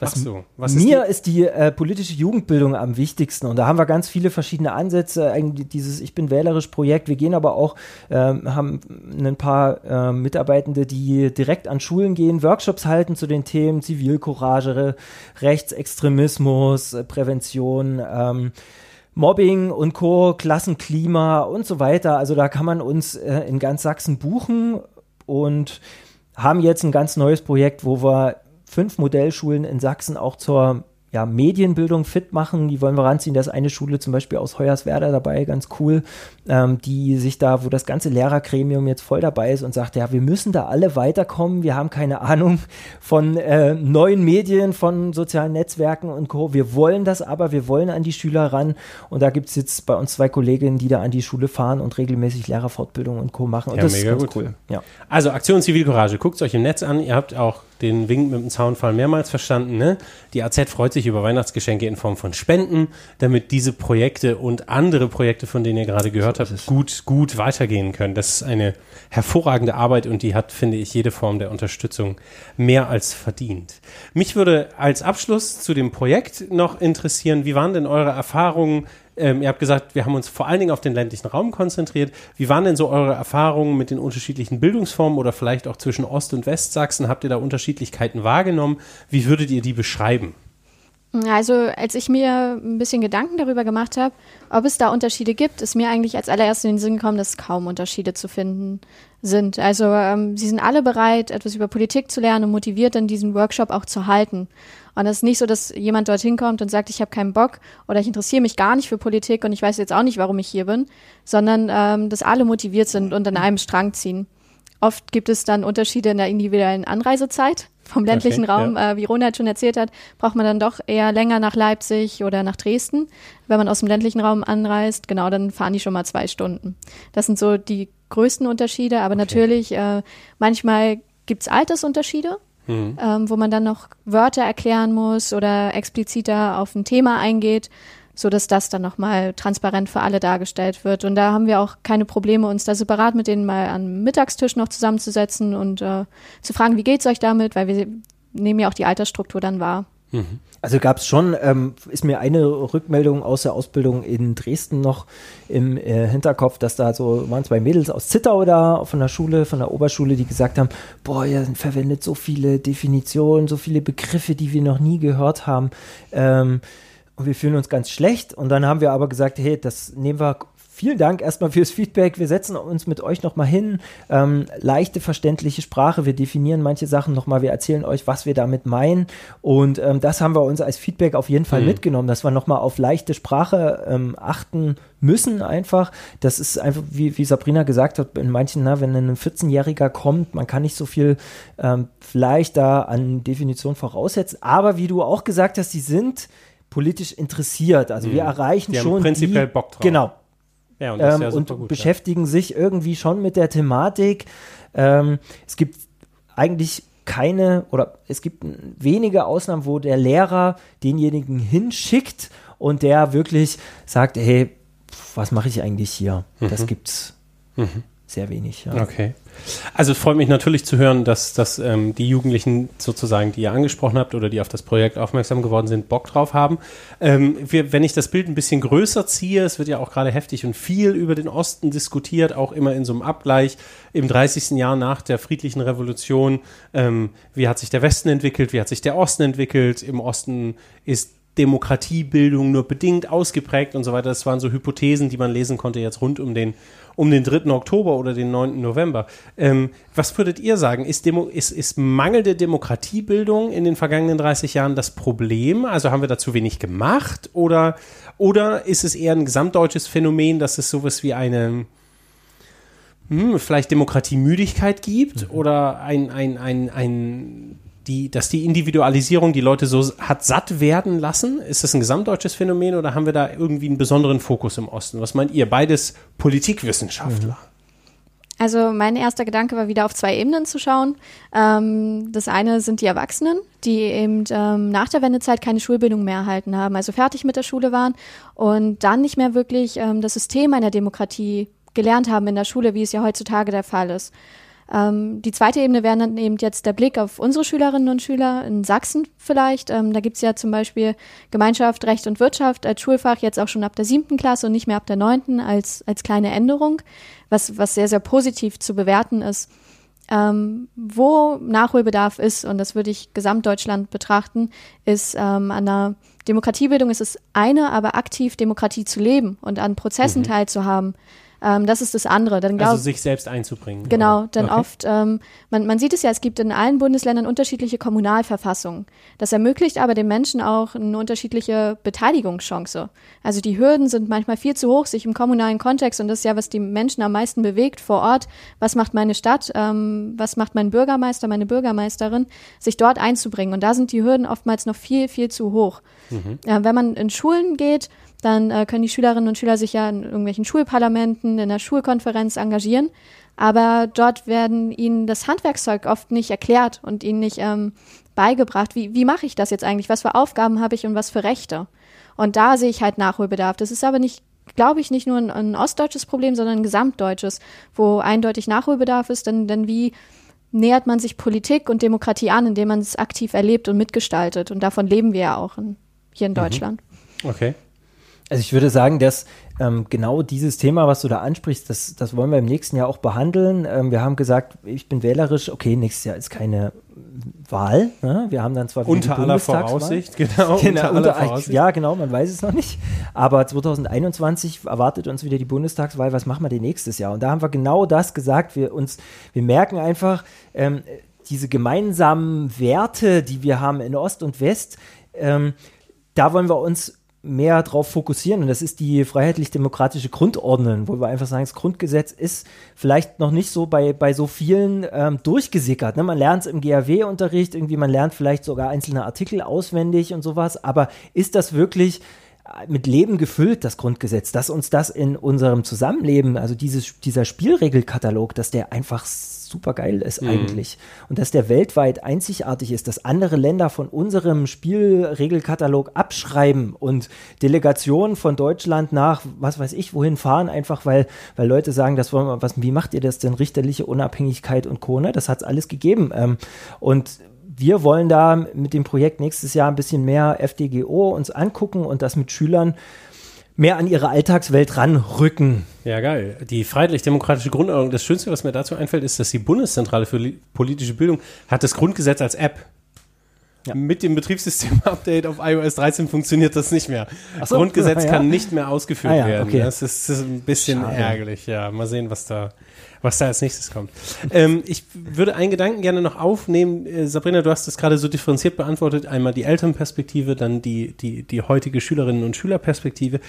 Was Ach so, was ist Mir ist die äh, politische Jugendbildung am wichtigsten und da haben wir ganz viele verschiedene Ansätze. Eigentlich dieses Ich bin wählerisch Projekt. Wir gehen aber auch, ähm, haben ein paar äh, Mitarbeitende, die direkt an Schulen gehen, Workshops halten zu den Themen Zivilcourage, Re Rechtsextremismus, äh, Prävention. Ähm, Mobbing und Co., Klassenklima und so weiter. Also da kann man uns äh, in ganz Sachsen buchen und haben jetzt ein ganz neues Projekt, wo wir fünf Modellschulen in Sachsen auch zur ja, Medienbildung fit machen. Die wollen wir ranziehen. Da ist eine Schule zum Beispiel aus Hoyerswerda dabei, ganz cool, ähm, die sich da, wo das ganze Lehrergremium jetzt voll dabei ist und sagt, ja, wir müssen da alle weiterkommen. Wir haben keine Ahnung von äh, neuen Medien, von sozialen Netzwerken und Co. Wir wollen das aber, wir wollen an die Schüler ran. Und da gibt es jetzt bei uns zwei Kolleginnen, die da an die Schule fahren und regelmäßig Lehrerfortbildung und Co. machen. Und Ja, das mega ist ganz gut. cool. Ja. Also Aktion Zivilcourage, guckt es euch im Netz an. Ihr habt auch den Wink mit dem Zaunfall mehrmals verstanden. Ne? Die AZ freut sich über Weihnachtsgeschenke in Form von Spenden, damit diese Projekte und andere Projekte, von denen ihr gerade gehört habt, gut, gut weitergehen können. Das ist eine hervorragende Arbeit und die hat, finde ich, jede Form der Unterstützung mehr als verdient. Mich würde als Abschluss zu dem Projekt noch interessieren, wie waren denn eure Erfahrungen ähm, ihr habt gesagt, wir haben uns vor allen Dingen auf den ländlichen Raum konzentriert. Wie waren denn so eure Erfahrungen mit den unterschiedlichen Bildungsformen oder vielleicht auch zwischen Ost- und Westsachsen? Habt ihr da Unterschiedlichkeiten wahrgenommen? Wie würdet ihr die beschreiben? Also als ich mir ein bisschen Gedanken darüber gemacht habe, ob es da Unterschiede gibt, ist mir eigentlich als allererstes in den Sinn gekommen, dass kaum Unterschiede zu finden sind. Also ähm, sie sind alle bereit, etwas über Politik zu lernen und motiviert dann diesen Workshop auch zu halten. Und es ist nicht so, dass jemand dorthin kommt und sagt, ich habe keinen Bock oder ich interessiere mich gar nicht für Politik und ich weiß jetzt auch nicht, warum ich hier bin, sondern ähm, dass alle motiviert sind und an einem Strang ziehen. Oft gibt es dann Unterschiede in der individuellen Anreisezeit. Vom ländlichen Okay, Raum, äh, wie Ronald schon erzählt hat, braucht man dann doch eher länger nach Leipzig oder nach Dresden. Wenn man aus dem ländlichen Raum anreist, genau, dann fahren die schon mal zwei Stunden. Das sind so die größten Unterschiede, aber natürlich, äh, manchmal gibt's Altersunterschiede. Mhm. ähm, wo man dann noch Wörter erklären muss oder expliziter auf ein Thema eingeht, so dass das dann nochmal transparent für alle dargestellt wird. Und da haben wir auch keine Probleme, uns da separat mit denen mal am Mittagstisch noch zusammenzusetzen und äh, zu fragen, wie geht's euch damit, weil wir nehmen ja auch die Altersstruktur dann wahr. Also gab es schon, ähm, ist mir eine Rückmeldung aus der Ausbildung in Dresden noch im äh, Hinterkopf, dass da so waren zwei Mädels aus Zittau da von der Schule, von der Oberschule, die gesagt haben, boah, ihr verwendet so viele Definitionen, so viele Begriffe, die wir noch nie gehört haben. Ähm, und wir fühlen uns ganz schlecht. Und dann haben wir aber gesagt, hey, das nehmen wir vielen Dank erstmal fürs Feedback. Wir setzen uns mit euch nochmal hin. Ähm, leichte, verständliche Sprache. Wir definieren manche Sachen nochmal. Wir erzählen euch, was wir damit meinen. Und ähm, das haben wir uns als Feedback auf jeden Fall mhm. mitgenommen, dass wir nochmal auf leichte Sprache ähm, achten müssen einfach. Das ist einfach, wie, wie Sabrina gesagt hat, in manchen, na, wenn ein 14-Jähriger kommt, man kann nicht so viel ähm, vielleicht da an Definition voraussetzen. Aber wie du auch gesagt hast, die sind politisch interessiert. Also mhm. wir erreichen die schon. prinzipiell die, Bock drauf. Genau, ja, und, ähm, ja und gut, beschäftigen sich irgendwie schon mit der Thematik. Ähm, es gibt eigentlich keine oder es gibt wenige Ausnahmen, wo der Lehrer denjenigen hinschickt und der wirklich sagt, hey, was mache ich eigentlich hier? Mhm. Das gibt's mhm. Sehr wenig. Ja. Okay. Also es freut mich natürlich zu hören, dass, dass ähm, die Jugendlichen sozusagen, die ihr angesprochen habt oder die auf das Projekt aufmerksam geworden sind, Bock drauf haben. Ähm, wir, wenn ich das Bild ein bisschen größer ziehe, es wird ja auch gerade heftig und viel über den Osten diskutiert, auch immer in so einem Abgleich im 30. Jahr nach der friedlichen Revolution. Ähm, wie hat sich der Westen entwickelt? Wie hat sich der Osten entwickelt? Im Osten ist Demokratiebildung nur bedingt ausgeprägt und so weiter. Das waren so Hypothesen, die man lesen konnte jetzt rund um den um den 3. Oktober oder den 9. November. Ähm, was würdet ihr sagen? Ist, Demo ist, ist mangelnde Demokratiebildung in den vergangenen 30 Jahren das Problem? Also haben wir da zu wenig gemacht? Oder, oder ist es eher ein gesamtdeutsches Phänomen, dass es sowas wie eine hm, vielleicht Demokratiemüdigkeit gibt mhm. oder ein, ein, ein, ein die, dass die Individualisierung die Leute so hat satt werden lassen? Ist das ein gesamtdeutsches Phänomen oder haben wir da irgendwie einen besonderen Fokus im Osten? Was meint ihr? Beides Politikwissenschaftler. Mhm. Also mein erster Gedanke war wieder auf zwei Ebenen zu schauen. Ähm, das eine sind die Erwachsenen, die eben ähm, nach der Wendezeit keine Schulbildung mehr erhalten haben, also fertig mit der Schule waren und dann nicht mehr wirklich ähm, das System einer Demokratie gelernt haben in der Schule, wie es ja heutzutage der Fall ist. Ähm, die zweite Ebene wäre dann eben jetzt der Blick auf unsere Schülerinnen und Schüler in Sachsen vielleicht. Ähm, da gibt's ja zum Beispiel Gemeinschaft, Recht und Wirtschaft als Schulfach jetzt auch schon ab der siebten Klasse und nicht mehr ab der neunten als, als kleine Änderung, was, was sehr, sehr positiv zu bewerten ist. Ähm, wo Nachholbedarf ist, und das würde ich Gesamtdeutschland betrachten, ist ähm, an der Demokratiebildung ist es eine, aber aktiv Demokratie zu leben und an Prozessen mhm. teilzuhaben. Ähm, das ist das andere. Dann glaub, also sich selbst einzubringen. Genau, dann okay. oft, ähm, man, man sieht es ja, es gibt in allen Bundesländern unterschiedliche Kommunalverfassungen. Das ermöglicht aber den Menschen auch eine unterschiedliche Beteiligungschance. Also die Hürden sind manchmal viel zu hoch, sich im kommunalen Kontext, und das ist ja, was die Menschen am meisten bewegt vor Ort, was macht meine Stadt, ähm, was macht mein Bürgermeister, meine Bürgermeisterin, sich dort einzubringen. Und da sind die Hürden oftmals noch viel, viel zu hoch. Mhm. Äh, wenn man in Schulen geht, dann äh, können die Schülerinnen und Schüler sich ja in irgendwelchen Schulparlamenten, in der Schulkonferenz engagieren. Aber dort werden ihnen das Handwerkszeug oft nicht erklärt und ihnen nicht ähm, beigebracht, wie, wie mache ich das jetzt eigentlich, was für Aufgaben habe ich und was für Rechte. Und da sehe ich halt Nachholbedarf. Das ist aber nicht, glaube ich, nicht nur ein, ein ostdeutsches Problem, sondern ein gesamtdeutsches, wo eindeutig Nachholbedarf ist, denn, denn wie nähert man sich Politik und Demokratie an, indem man es aktiv erlebt und mitgestaltet. Und davon leben wir ja auch in, hier in mhm. Deutschland. Okay. Also ich würde sagen, dass ähm, genau dieses Thema, was du da ansprichst, das, das wollen wir im nächsten Jahr auch behandeln. Ähm, wir haben gesagt, ich bin wählerisch, okay, nächstes Jahr ist keine Wahl. Ne? Wir haben dann zwar unter aller Voraussicht, genau. genau unter unter, Voraussicht. Ja, genau, man weiß es noch nicht. Aber 2021 erwartet uns wieder die Bundestagswahl. Was machen wir denn nächstes Jahr? Und da haben wir genau das gesagt. Wir uns, wir merken einfach ähm, diese gemeinsamen Werte, die wir haben in Ost und West. Ähm, da wollen wir uns mehr darauf fokussieren und das ist die freiheitlich-demokratische Grundordnung, wo wir einfach sagen, das Grundgesetz ist vielleicht noch nicht so bei, bei so vielen ähm, durchgesickert. Ne? Man lernt es im GAW-Unterricht, irgendwie man lernt vielleicht sogar einzelne Artikel auswendig und sowas, aber ist das wirklich mit Leben gefüllt, das Grundgesetz, dass uns das in unserem Zusammenleben, also dieses, dieser Spielregelkatalog, dass der einfach super geil ist mhm. eigentlich. Und dass der weltweit einzigartig ist, dass andere Länder von unserem Spielregelkatalog abschreiben und Delegationen von Deutschland nach, was weiß ich, wohin fahren, einfach weil, weil Leute sagen, das wollen wir, was, wie macht ihr das denn, richterliche Unabhängigkeit und Co. Ne? Das hat es alles gegeben. Ähm, und wir wollen da mit dem Projekt nächstes Jahr ein bisschen mehr FDGO uns angucken und das mit Schülern mehr an ihre Alltagswelt ranrücken. Ja, geil. Die freiheitlich-demokratische Grundordnung. Das Schönste, was mir dazu einfällt, ist, dass die Bundeszentrale für politische Bildung hat das Grundgesetz als App. Ja. Mit dem Betriebssystem-Update auf iOS 13 funktioniert das nicht mehr. Das so, Grundgesetz ja. kann nicht mehr ausgeführt ah, werden. Okay. Das, ist, das, ist, ein bisschen Schade. ärgerlich. Ja, mal sehen, was da was da als nächstes kommt. ähm, ich würde einen Gedanken gerne noch aufnehmen. Äh, Sabrina, du hast es gerade so differenziert beantwortet. Einmal die Elternperspektive, dann die, die, die heutige Schülerinnen- und Schülerperspektive.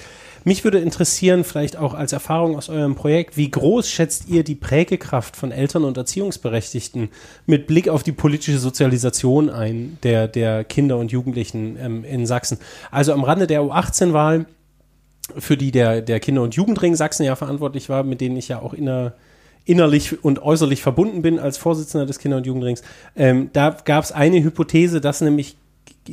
Mich würde interessieren, vielleicht auch als Erfahrung aus eurem Projekt, wie groß schätzt ihr die Prägekraft von Eltern und Erziehungsberechtigten mit Blick auf die politische Sozialisation ein der, der Kinder und Jugendlichen ähm, in Sachsen? Also am Rande der U18-Wahl, für die der, der Kinder- und Jugendring Sachsen ja verantwortlich war, mit denen ich ja auch in der innerlich und äußerlich verbunden bin als Vorsitzender des Kinder- und Jugendrings. Ähm, da gab es eine Hypothese, dass nämlich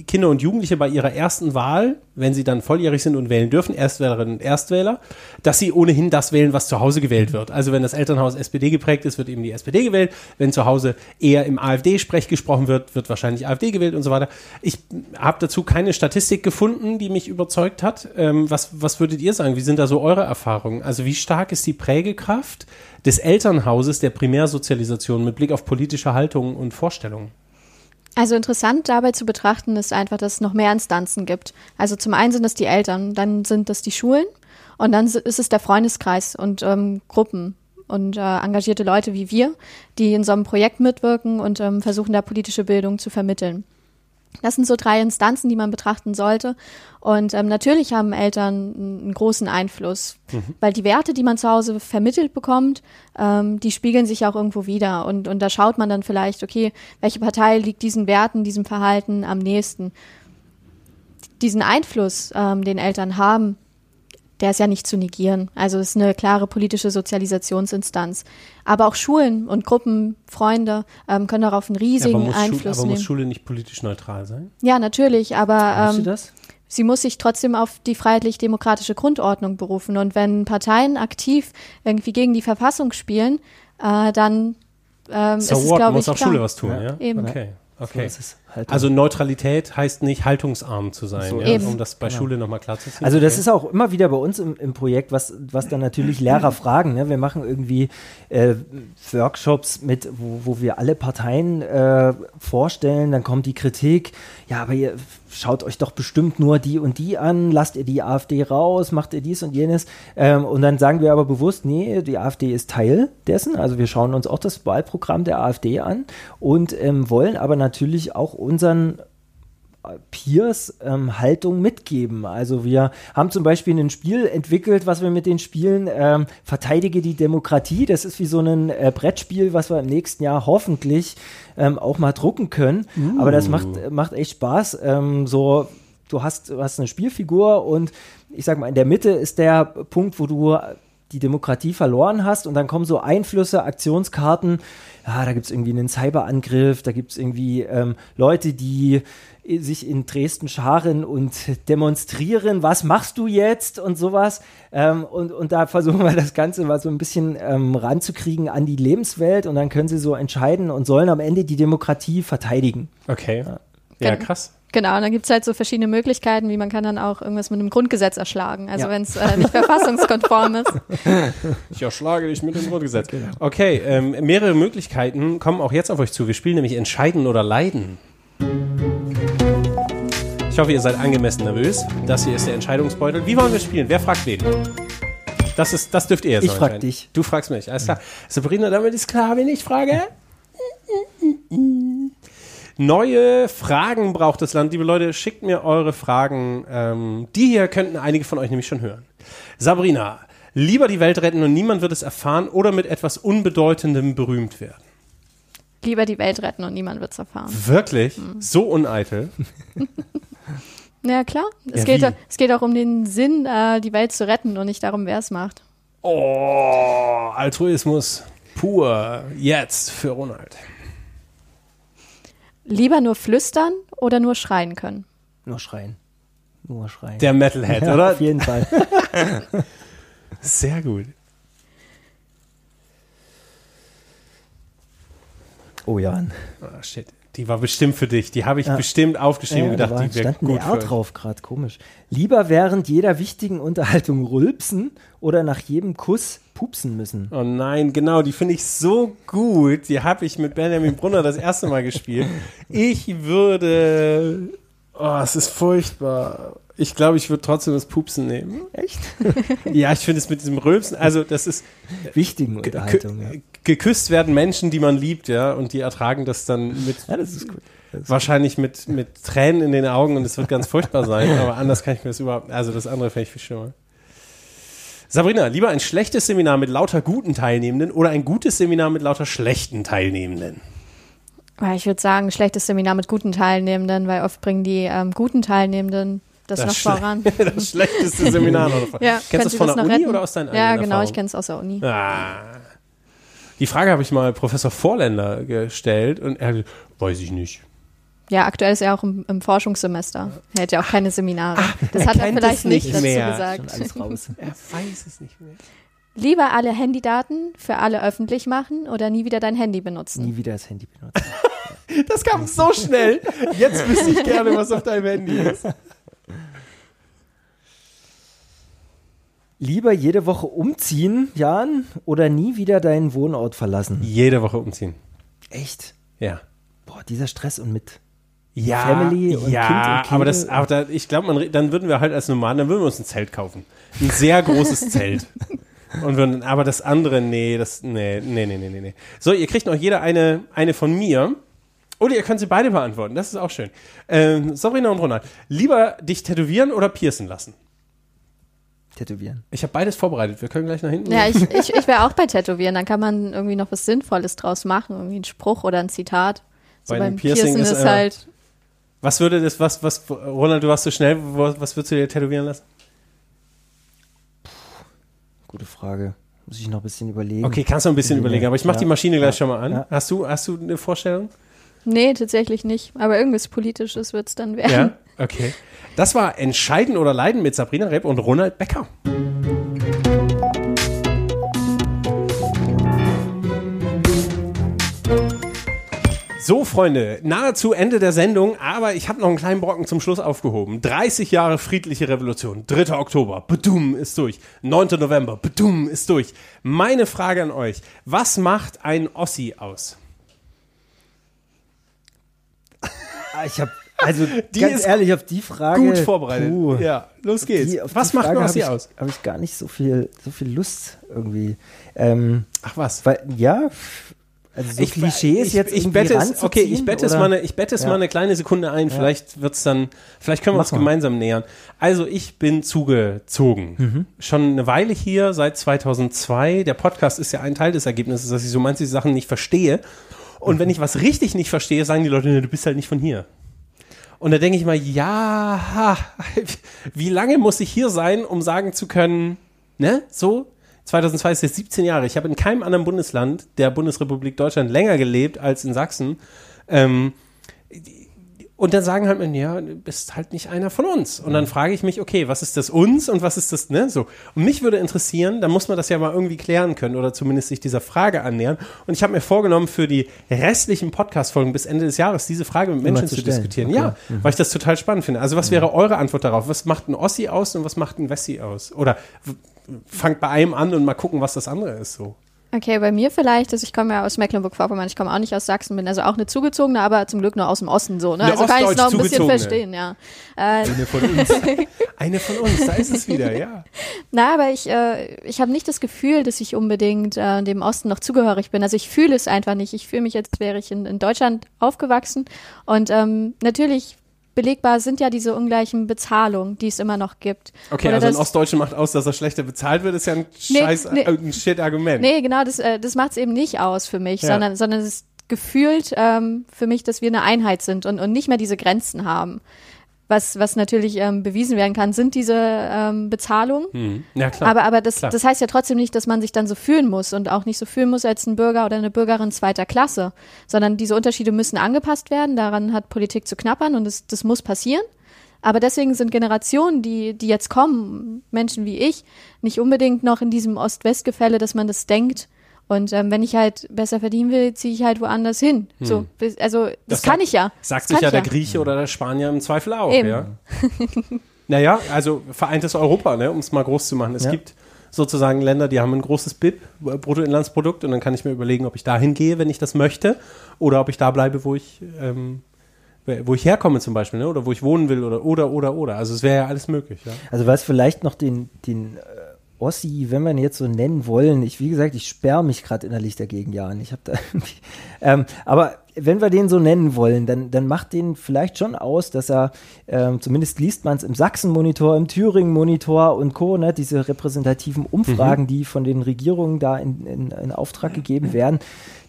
Kinder und Jugendliche bei ihrer ersten Wahl, wenn sie dann volljährig sind und wählen dürfen, Erstwählerinnen und Erstwähler, dass sie ohnehin das wählen, was zu Hause gewählt wird. Also wenn das Elternhaus SPD geprägt ist, wird eben die SPD gewählt. Wenn zu Hause eher im AfD-Sprech gesprochen wird, wird wahrscheinlich AfD gewählt und so weiter. Ich habe dazu keine Statistik gefunden, die mich überzeugt hat. Ähm, was, was würdet ihr sagen? Wie sind da so eure Erfahrungen? Also wie stark ist die Prägekraft des Elternhauses der Primärsozialisation mit Blick auf politische Haltungen und Vorstellungen? Also interessant dabei zu betrachten ist einfach, dass es noch mehr Instanzen gibt. Also zum einen sind es die Eltern, dann sind es die Schulen und dann ist es der Freundeskreis und ähm, Gruppen und äh, engagierte Leute wie wir, die in so einem Projekt mitwirken und ähm, versuchen, da politische Bildung zu vermitteln. Das sind so drei Instanzen, die man betrachten sollte. Und ähm, natürlich haben Eltern einen großen Einfluss, mhm. weil die Werte, die man zu Hause vermittelt bekommt, ähm, die spiegeln sich auch irgendwo wieder. Und, und da schaut man dann vielleicht, okay, welche Partei liegt diesen Werten, diesem Verhalten am nächsten. Diesen Einfluss, ähm, den Eltern haben, der ist ja nicht zu negieren. Also es ist eine klare politische Sozialisationsinstanz. Aber auch Schulen und Gruppen, Freunde ähm, können darauf einen riesigen ja, Einfluss Schule, aber nehmen. muss Schule nicht politisch neutral sein? Ja, natürlich, aber ähm, sie, das? sie muss sich trotzdem auf die freiheitlich-demokratische Grundordnung berufen. Und wenn Parteien aktiv irgendwie gegen die Verfassung spielen, äh, dann ähm, so ist es, glaube ich, muss auch klar. Schule was tun, ja? ja? Eben. Okay. Okay. So also Neutralität heißt nicht haltungsarm zu sein, so ja? um das bei genau. Schule nochmal klar zu ziehen. Also das okay. ist auch immer wieder bei uns im, im Projekt, was, was dann natürlich Lehrer fragen. Ne? Wir machen irgendwie äh, Workshops mit, wo, wo wir alle Parteien äh, vorstellen, dann kommt die Kritik, ja, aber ihr schaut euch doch bestimmt nur die und die an, lasst ihr die AfD raus, macht ihr dies und jenes. Ähm, und dann sagen wir aber bewusst, nee, die AfD ist Teil dessen. Also wir schauen uns auch das Wahlprogramm der AfD an und ähm, wollen aber natürlich auch unseren Peers ähm, Haltung mitgeben. Also wir haben zum Beispiel ein Spiel entwickelt, was wir mit den Spielen ähm, Verteidige die Demokratie. Das ist wie so ein äh, Brettspiel, was wir im nächsten Jahr hoffentlich ähm, auch mal drucken können. Uh. Aber das macht, macht echt Spaß. Ähm, so, du hast, du hast eine Spielfigur und ich sag mal, in der Mitte ist der Punkt, wo du die Demokratie verloren hast und dann kommen so Einflüsse, Aktionskarten, ja, da gibt es irgendwie einen Cyberangriff, da gibt es irgendwie ähm, Leute, die sich in Dresden scharen und demonstrieren, was machst du jetzt und sowas. Ähm, und, und da versuchen wir das Ganze mal so ein bisschen ähm, ranzukriegen an die Lebenswelt und dann können sie so entscheiden und sollen am Ende die Demokratie verteidigen. Okay. Ja, ja krass. Genau, und dann gibt es halt so verschiedene Möglichkeiten, wie man kann dann auch irgendwas mit einem Grundgesetz erschlagen, also ja. wenn es äh, nicht verfassungskonform ist. Ich erschlage dich mit dem Grundgesetz. Genau. Okay, ähm, mehrere Möglichkeiten kommen auch jetzt auf euch zu. Wir spielen nämlich Entscheiden oder Leiden. Ich hoffe, ihr seid angemessen nervös. Das hier ist der Entscheidungsbeutel. Wie wollen wir spielen? Wer fragt wen? Das, ist, das dürft ihr jetzt Ich frag dich. Du fragst mich. Alles klar. Sabrina, damit ist klar, wenn ich frage. Neue Fragen braucht das Land. Liebe Leute, schickt mir eure Fragen. Ähm, die hier könnten einige von euch nämlich schon hören. Sabrina, lieber die Welt retten und niemand wird es erfahren oder mit etwas Unbedeutendem berühmt werden? Lieber die Welt retten und niemand wird es erfahren. Wirklich? Hm. So uneitel? ja, klar. Es, ja, geht, es geht auch um den Sinn, äh, die Welt zu retten und nicht darum, wer es macht. Oh, Altruismus pur. Jetzt für Ronald. Lieber nur flüstern oder nur schreien können? Nur schreien. Nur schreien. Der Metalhead, ja, oder? Auf jeden Fall. Sehr gut. Oh Jan. Ah, shit. Die war bestimmt für dich. Die habe ich bestimmt aufgeschrieben und da gedacht, die wäre gut für drauf gerade, komisch. Lieber während jeder wichtigen Unterhaltung rülpsen oder nach jedem Kuss pupsen müssen. Oh nein, genau, die finde ich so gut. Die habe ich mit Benjamin Brunner das erste Mal gespielt. Ich würde. Oh, es ist furchtbar. Ich glaube, ich würde trotzdem das Pupsen nehmen. Echt? Ja, ich finde es mit diesem Rülpsen, also das ist Wichtigen ge- Unterhaltung, ja. Geküsst werden Menschen, die man liebt, ja, und die ertragen das dann mit Ja, das ist gut. Das ist wahrscheinlich mit, mit Tränen in den Augen und es wird ganz furchtbar sein, aber anders kann ich mir das überhaupt, also das andere finde ich viel schlimmer. Sabrina, lieber ein schlechtes Seminar mit lauter guten Teilnehmenden oder ein gutes Seminar mit lauter schlechten Teilnehmenden? Ja, Ich würde sagen, schlechtes Seminar mit guten Teilnehmenden, weil oft bringen die ähm, guten Teilnehmenden das, noch Schle- voran. das schlechteste Seminar. Noch. Ja, Kennst du das von das der noch Uni retten? oder aus deinen Ja, eigenen genau, ich Erfahrungen? kenne es aus der Uni. Ah. Die Frage habe ich mal Professor Vorländer gestellt und er hat gesagt, weiß ich nicht. Ja, aktuell ist er auch im, im Forschungssemester. Er hat ja auch keine Seminare. das er hat er vielleicht nicht nicht dazu mehr. schon gesagt. alles raus. Er weiß es nicht mehr. Lieber alle Handydaten für alle öffentlich machen oder nie wieder dein Handy benutzen. Nie wieder das Handy benutzen. Das kam so schnell. Jetzt wüsste ich gerne, was auf deinem Handy ist. Lieber jede Woche umziehen, Jan, oder nie wieder deinen Wohnort verlassen. Jede Woche umziehen. Echt? Ja. Boah, dieser Stress und mit. Ja, Family und ja, Kind und Kind. aber das, aber da, ich glaube, dann würden wir halt als Nomaden, dann würden wir uns ein Zelt kaufen. Ein sehr großes Zelt. Und würden, aber das andere, nee, das, nee, nee, nee, nee, nee, nee. So, ihr kriegt noch jeder eine, eine von mir. Oder ihr könnt sie beide beantworten, das ist auch schön. Ähm, Sabrina und Ronald, lieber dich tätowieren oder piercen lassen? Tätowieren. Ich habe beides vorbereitet, wir können gleich nach hinten. Ja, ich, ich, ich wäre auch bei Tätowieren. Dann kann man irgendwie noch was Sinnvolles draus machen. Irgendwie ein Spruch oder ein Zitat. So Bei beim dem Piercing Piercing, ist, ist, äh, halt. Was würde das, was, was, Ronald, du warst so schnell, was würdest du dir tätowieren lassen? Gute Frage. Muss ich noch ein bisschen überlegen. Okay, kannst du ein bisschen Ja, überlegen, aber ich mache die ja, Maschine gleich ja, schon mal an. ja. Hast du, hast du eine Vorstellung? Nee, tatsächlich nicht. Aber irgendwas Politisches wird es dann werden. Okay. Das war Entscheiden oder Leiden mit Sabrina Repp und Ronald Becker. So, Freunde, nahezu Ende der Sendung, aber ich habe noch einen kleinen Brocken zum Schluss aufgehoben. 30 Jahre friedliche Revolution, 3. Oktober, bedum ist durch. 9. November, bedum ist durch. Meine Frage an euch, was macht ein Ossi aus? Ah, Ich habe, also Die ganz ist ehrlich, auf die Frage. Gut vorbereitet. puh, Ja, los geht's. die- was macht Ossi hab ich, aus? Habe ich gar nicht so viel, so viel Lust irgendwie. Ähm, Ach was. weil, ja, also so Klischees ich, jetzt ich bette es, okay, ich bette es mal eine, ich bette es Ja. mal eine kleine Sekunde ein. Vielleicht wird's dann, vielleicht können wir Mach uns mal. gemeinsam nähern. Also ich bin zugezogen. Mhm. Schon eine Weile hier, seit 2002. Der Podcast ist ja ein Teil des Ergebnisses, dass ich so manche Sachen nicht verstehe. Und wenn ich was richtig nicht verstehe, sagen die Leute, "Nee, du bist halt nicht von hier. Und da denke ich mal, ja, wie lange muss ich hier sein, um sagen zu können, ne, so? 2002 ist jetzt 17 Jahre. Ich habe in keinem anderen Bundesland der Bundesrepublik Deutschland länger gelebt als in Sachsen. Ähm, und dann sagen halt, ja, du bist halt nicht einer von uns. Und dann frage ich mich, okay, was ist das uns und was ist das, ne, so. Und mich würde interessieren, dann muss man das ja mal irgendwie klären können oder zumindest sich dieser Frage annähern. Und ich habe mir vorgenommen, für die restlichen Podcast-Folgen bis Ende des Jahres diese Frage mit Menschen zu zu, diskutieren. Okay. Ja, weil ich das total spannend finde. Also was wäre eure Antwort darauf? Was macht ein Ossi aus und was macht ein Wessi aus? Oder fangt bei einem an und mal gucken, was das andere ist, so. Okay, bei mir vielleicht, also ich komme ja aus Mecklenburg-Vorpommern, ich komme auch nicht aus Sachsen, bin also auch eine zugezogene, aber zum Glück nur aus dem Osten so. Ne? Eine Also kann ich es noch ein bisschen verstehen, ja. Äh, Eine von uns. Eine von uns, da ist es wieder, ja. na, aber ich, äh, ich habe nicht das Gefühl, dass ich unbedingt äh, dem Osten noch zugehörig bin. Also ich fühle es einfach nicht. Ich fühle mich, als wäre ich in, in Deutschland aufgewachsen. Und ähm, natürlich belegbar sind ja diese ungleichen Bezahlungen, die es immer noch gibt. Okay, Oder also ein das- Ostdeutsche macht aus, dass er schlechter bezahlt wird, ist ja ein Nee, scheiß, nee. äh, ein Shit-Argument. Nee, genau, das, äh, das macht es eben nicht aus für mich, Ja. sondern, sondern es ist gefühlt ähm, für mich, dass wir eine Einheit sind und, und nicht mehr diese Grenzen haben. Was, was natürlich ähm, bewiesen werden kann, sind diese ähm, Bezahlungen. Hm. Ja, klar. Aber, aber das, Klar. das heißt ja trotzdem nicht, dass man sich dann so fühlen muss und auch nicht so fühlen muss als ein Bürger oder eine Bürgerin zweiter Klasse, sondern diese Unterschiede müssen angepasst werden. Daran hat Politik zu knappern und das, das muss passieren. Aber deswegen sind Generationen, die, die jetzt kommen, Menschen wie ich, nicht unbedingt noch in diesem Ost-West-Gefälle, dass man das denkt. Und ähm, wenn ich halt besser verdienen will, ziehe ich halt woanders hin. So, bis- also das, Hm. Das kann sagt- ich ja. Sagt das sich ja der Grieche oder der Spanier im Zweifel auch. Eben. Ja. naja, also vereintes Europa, ne, um es mal groß zu machen. Es Ja. gibt sozusagen Länder, die haben ein großes BIP, Bruttoinlandsprodukt, und dann kann ich mir überlegen, ob ich dahin gehe, wenn ich das möchte, oder ob ich da bleibe, wo ich, ähm, wo ich herkomme zum Beispiel, ne, oder wo ich wohnen will, oder, oder, oder, oder. Also es wäre ja alles möglich. Ja. Also was vielleicht noch den, den Ossi, wenn wir ihn jetzt so nennen wollen, ich, wie gesagt, ich sperre mich gerade innerlich dagegen, Jan. Ich habe da ähm, aber wenn wir den so nennen wollen, dann, dann macht den vielleicht schon aus, dass er, ähm, zumindest liest man es im Sachsen-Monitor, im Thüringen-Monitor und Co., ne, diese repräsentativen Umfragen, die von den Regierungen da in, in, in Auftrag gegeben werden,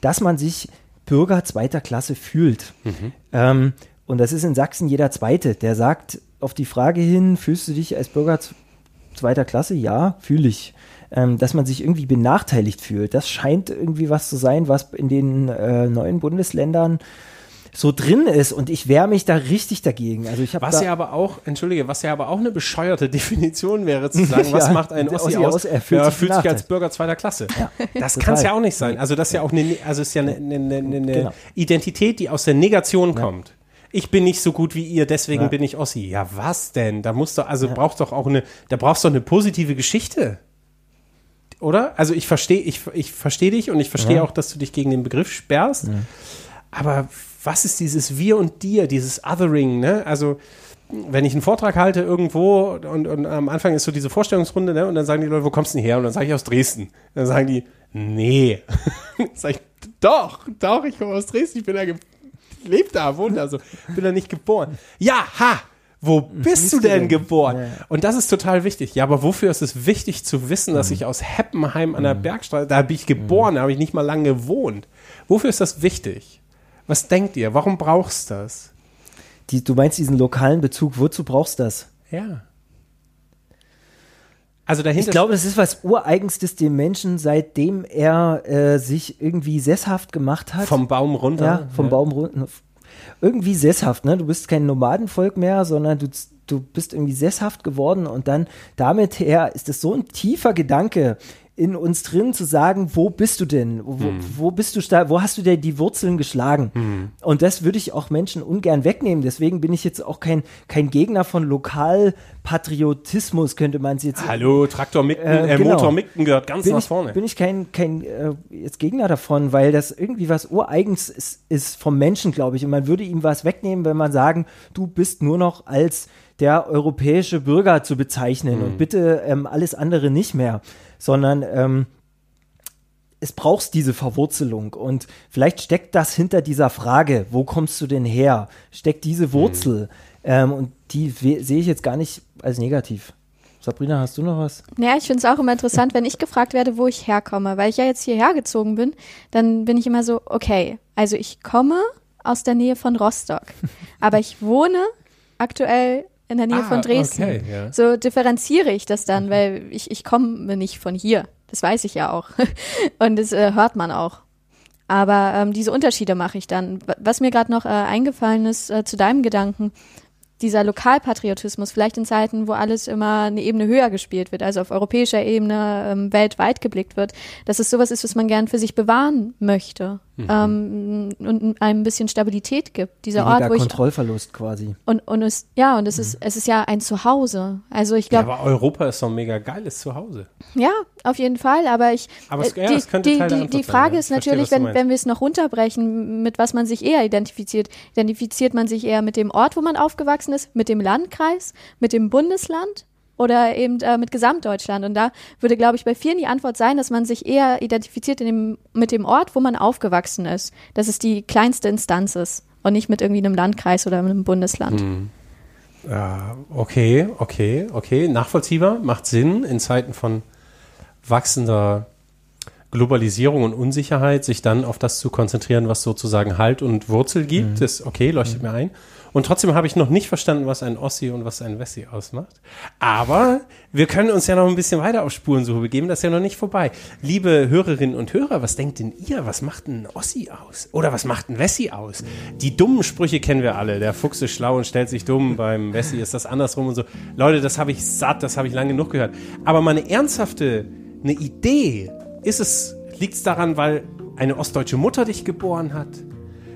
dass man sich Bürger zweiter Klasse fühlt. Ähm, und das ist in Sachsen jeder Zweite, der sagt auf die Frage hin, fühlst du dich als Bürger z- zweiter Klasse? Ja, fühle ich. Ähm, dass man sich irgendwie benachteiligt fühlt. Das scheint irgendwie was zu sein, was in den äh, neuen Bundesländern so drin ist. Und ich wehre mich da richtig dagegen. Also ich habe Was da, ja aber auch, entschuldige, was ja aber auch eine bescheuerte Definition wäre, zu sagen, was Ja, macht ein Ossi Ossi aus? aus, er fühlt ja, sich fühlt sich als. Bürger zweiter Klasse. das total. kann es ja auch nicht sein. Also das ist ja auch eine, also es ist ja eine, eine, eine, eine Genau. Identität, die aus der Negation kommt. Ich bin nicht so gut wie ihr, deswegen Ja. bin ich Ossi. Ja, was denn? Da musst du, also brauchst doch auch eine, da brauchst du eine positive Geschichte. Oder? Also ich verstehe, ich, ich verstehe dich und ich verstehe auch, dass du dich gegen den Begriff sperrst. Aber was ist dieses Wir und Dir, dieses Othering, ne? Also, wenn ich einen Vortrag halte irgendwo und, und am Anfang ist so diese Vorstellungsrunde, ne? Und dann sagen die Leute, wo kommst du denn her? Und dann sage ich aus Dresden. Dann sagen die, nee. dann sag ich, doch, doch, ich komme aus Dresden, ich bin da, lebe da, wohne da, so. bin da nicht geboren. Ja, ha! Wo bist du denn geboren? Ja. Und das ist total wichtig. Ja, aber wofür ist es wichtig zu wissen, dass ich aus Heppenheim an der Bergstraße, da bin ich geboren, da habe ich nicht mal lange gewohnt. Wofür ist das wichtig? Was denkt ihr? Warum brauchst du das? die, du meinst diesen lokalen Bezug, wozu brauchst du das? Ja. Also dahinter Ich glaube, das ist was Ureigenstes dem Menschen, seitdem er äh, sich irgendwie sesshaft gemacht hat. vom Baum runter. Ja, vom Baum runter. Irgendwie sesshaft, ne? Du bist kein Nomadenvolk mehr, sondern du, du bist irgendwie sesshaft geworden und dann damit her ist es so ein tiefer Gedanke in uns drin zu sagen, wo bist du denn? Wo, wo bist du wo hast du denn die Wurzeln geschlagen? Und das würde ich auch Menschen ungern wegnehmen. Deswegen bin ich jetzt auch kein, kein Gegner von Lokalpatriotismus, könnte man es jetzt Hallo, Traktor Micken, Äh, äh, genau. Motor Micken gehört ganz bin nach ich, vorne. bin ich kein, kein äh, jetzt Gegner davon, weil das irgendwie was Ureigens ist, ist vom Menschen, glaube ich. Und man würde ihm was wegnehmen, wenn man sagen, du bist nur noch als der europäische Bürger zu bezeichnen Mhm. und bitte ähm, alles andere nicht mehr, sondern ähm, es brauchst diese Verwurzelung und vielleicht steckt das hinter dieser Frage, wo kommst du denn her? Steckt diese Wurzel ähm, und die sehe ich jetzt gar nicht als negativ. Sabrina, hast du noch was? Ja, ich finde es auch immer interessant, wenn ich gefragt werde, wo ich herkomme, weil ich ja jetzt hierher gezogen bin, dann bin ich immer so, okay, also ich komme aus der Nähe von Rostock, aber ich wohne aktuell in der Nähe Ah, von Dresden. okay, ja. So differenziere ich das dann, weil ich, ich komme nicht von hier. Das weiß ich ja auch. Und das äh, hört man auch. Aber ähm, diese Unterschiede mache ich dann. Wa- Was mir gerade noch äh, eingefallen ist äh, zu deinem Gedanken, dieser Lokalpatriotismus, vielleicht in Zeiten, wo alles immer eine Ebene höher gespielt wird, also auf europäischer Ebene ähm, weltweit geblickt wird, dass es sowas ist, was man gern für sich bewahren möchte Mhm. ähm, und einem ein bisschen Stabilität gibt. Dieser Weniger Ort, wo ich Kontrollverlust quasi. und, und es, ja, und es ist, es ist ja ein Zuhause. Also ich Mhm. Ja, glaube, aber Europa ist doch ein mega geiles Zuhause. ja, auf jeden Fall, aber ich, Aber es- äh, ja, die, es könnte die, die, die sein, Frage ja. ist verstehe, natürlich, wenn, wenn wir es noch runterbrechen, mit was man sich eher identifiziert. Identifiziert man sich eher mit dem Ort, wo man aufgewachsen ist, mit dem Landkreis, mit dem Bundesland oder eben äh, mit Gesamtdeutschland? Und da würde, glaube ich, bei vielen die Antwort sein, dass man sich eher identifiziert in dem, mit dem Ort, wo man aufgewachsen ist. Dass es die kleinste Instanz ist und nicht mit irgendwie einem Landkreis oder einem Bundesland. Mhm. Ja, okay, okay, okay. Nachvollziehbar, macht Sinn in Zeiten von wachsender Globalisierung und Unsicherheit, sich dann auf das zu konzentrieren, was sozusagen Halt und Wurzel gibt. Das okay, leuchtet mir ein. Und trotzdem habe ich noch nicht verstanden, was ein Ossi und was ein Wessi ausmacht. Aber wir können uns ja noch ein bisschen weiter auf Spurensuche begeben. Das ist ja noch nicht vorbei. Liebe Hörerinnen und Hörer, was denkt denn ihr? Was macht ein Ossi aus? Oder was macht ein Wessi aus? Die dummen Sprüche kennen wir alle. Der Fuchs ist schlau und stellt sich dumm. Beim Wessi ist das andersrum und so. Leute, das habe ich satt, das habe ich lange genug gehört. Aber mal eine ernsthafte, eine Idee. Ist es, liegt es daran, weil eine ostdeutsche Mutter dich geboren hat?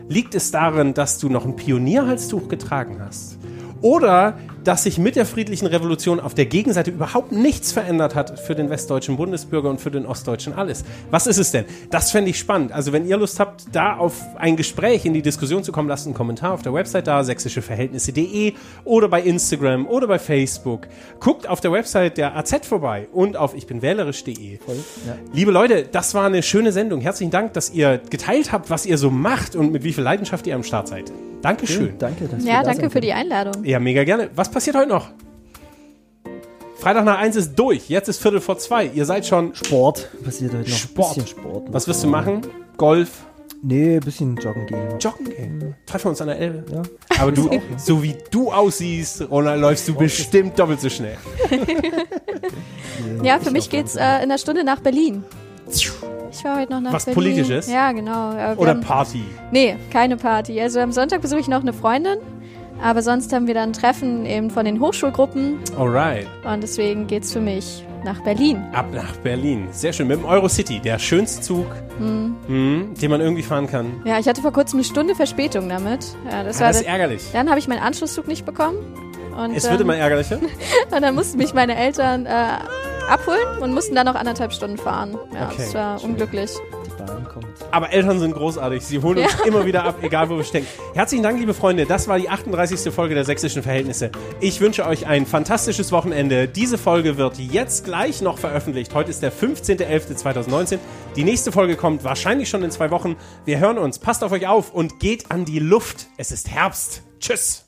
Liegt es darin, dass du noch ein Pionierhalstuch getragen hast? Oder dass sich mit der friedlichen Revolution auf der Gegenseite überhaupt nichts verändert hat für den westdeutschen Bundesbürger und für den ostdeutschen alles. Was ist es denn? Das fände ich spannend. Also wenn ihr Lust habt, da auf ein Gespräch in die Diskussion zu kommen, lasst einen Kommentar auf der Website da, sächsischeverhältnisse.de oder bei Instagram oder bei Facebook. Guckt auf der Website der AZ vorbei und auf ichbinwählerisch.de. Ja. Liebe Leute, das war eine schöne Sendung. Herzlichen Dank, dass ihr geteilt habt, was ihr so macht und mit wie viel Leidenschaft ihr am Start seid. Dankeschön. Danke, dass wir Ja, da danke für die. Einladung. Ja, mega gerne. Was passiert heute noch? Freitag nach eins ist durch. Jetzt ist Viertel vor zwei. Ihr seid schon. Sport passiert heute noch. Sport. Bisschen Sport. Was wirst du machen? Golf, Nee, bisschen joggen gehen. joggen gehen. Treffen wir uns an der Elbe. Ja. Aber du, auch, ja. so wie du aussiehst, Ronald, läufst du bestimmt doppelt so schnell. Ja, für mich geht's äh, in einer Stunde nach Berlin. Ich fahre heute noch nach Was Berlin. Politisches? Ja, genau. Äh, wir Oder haben- Party. Nee, keine Party. Also am Sonntag besuche ich noch eine Freundin. Aber sonst haben wir dann Treffen eben von den Hochschulgruppen. Alright. Und deswegen geht's für mich nach Berlin. Ab nach Berlin. Sehr schön. Mit dem Eurocity. Der schönste Zug, mhm, den man irgendwie fahren kann. Ja, ich hatte vor kurzem eine Stunde Verspätung damit. Ja, das Ja, war das ist ärgerlich. dann habe ich meinen Anschlusszug nicht bekommen. Und, Es wird ähm, immer ärgerlicher. und dann mussten mich meine Eltern äh, abholen und mussten dann noch anderthalb Stunden fahren. Ja, Okay, das war unglücklich. Kommt. Aber Eltern sind großartig. Sie holen uns immer wieder ab, egal wo wir stecken. Herzlichen Dank, liebe Freunde. Das war die 38. Folge der Sächsischen Verhältnisse. Ich wünsche euch ein fantastisches Wochenende. Diese Folge wird jetzt gleich noch veröffentlicht. Heute ist der 15.11.2019. Die nächste Folge kommt wahrscheinlich schon in zwei Wochen. Wir hören uns. Passt auf euch auf und geht an die Luft. Es ist Herbst. Tschüss.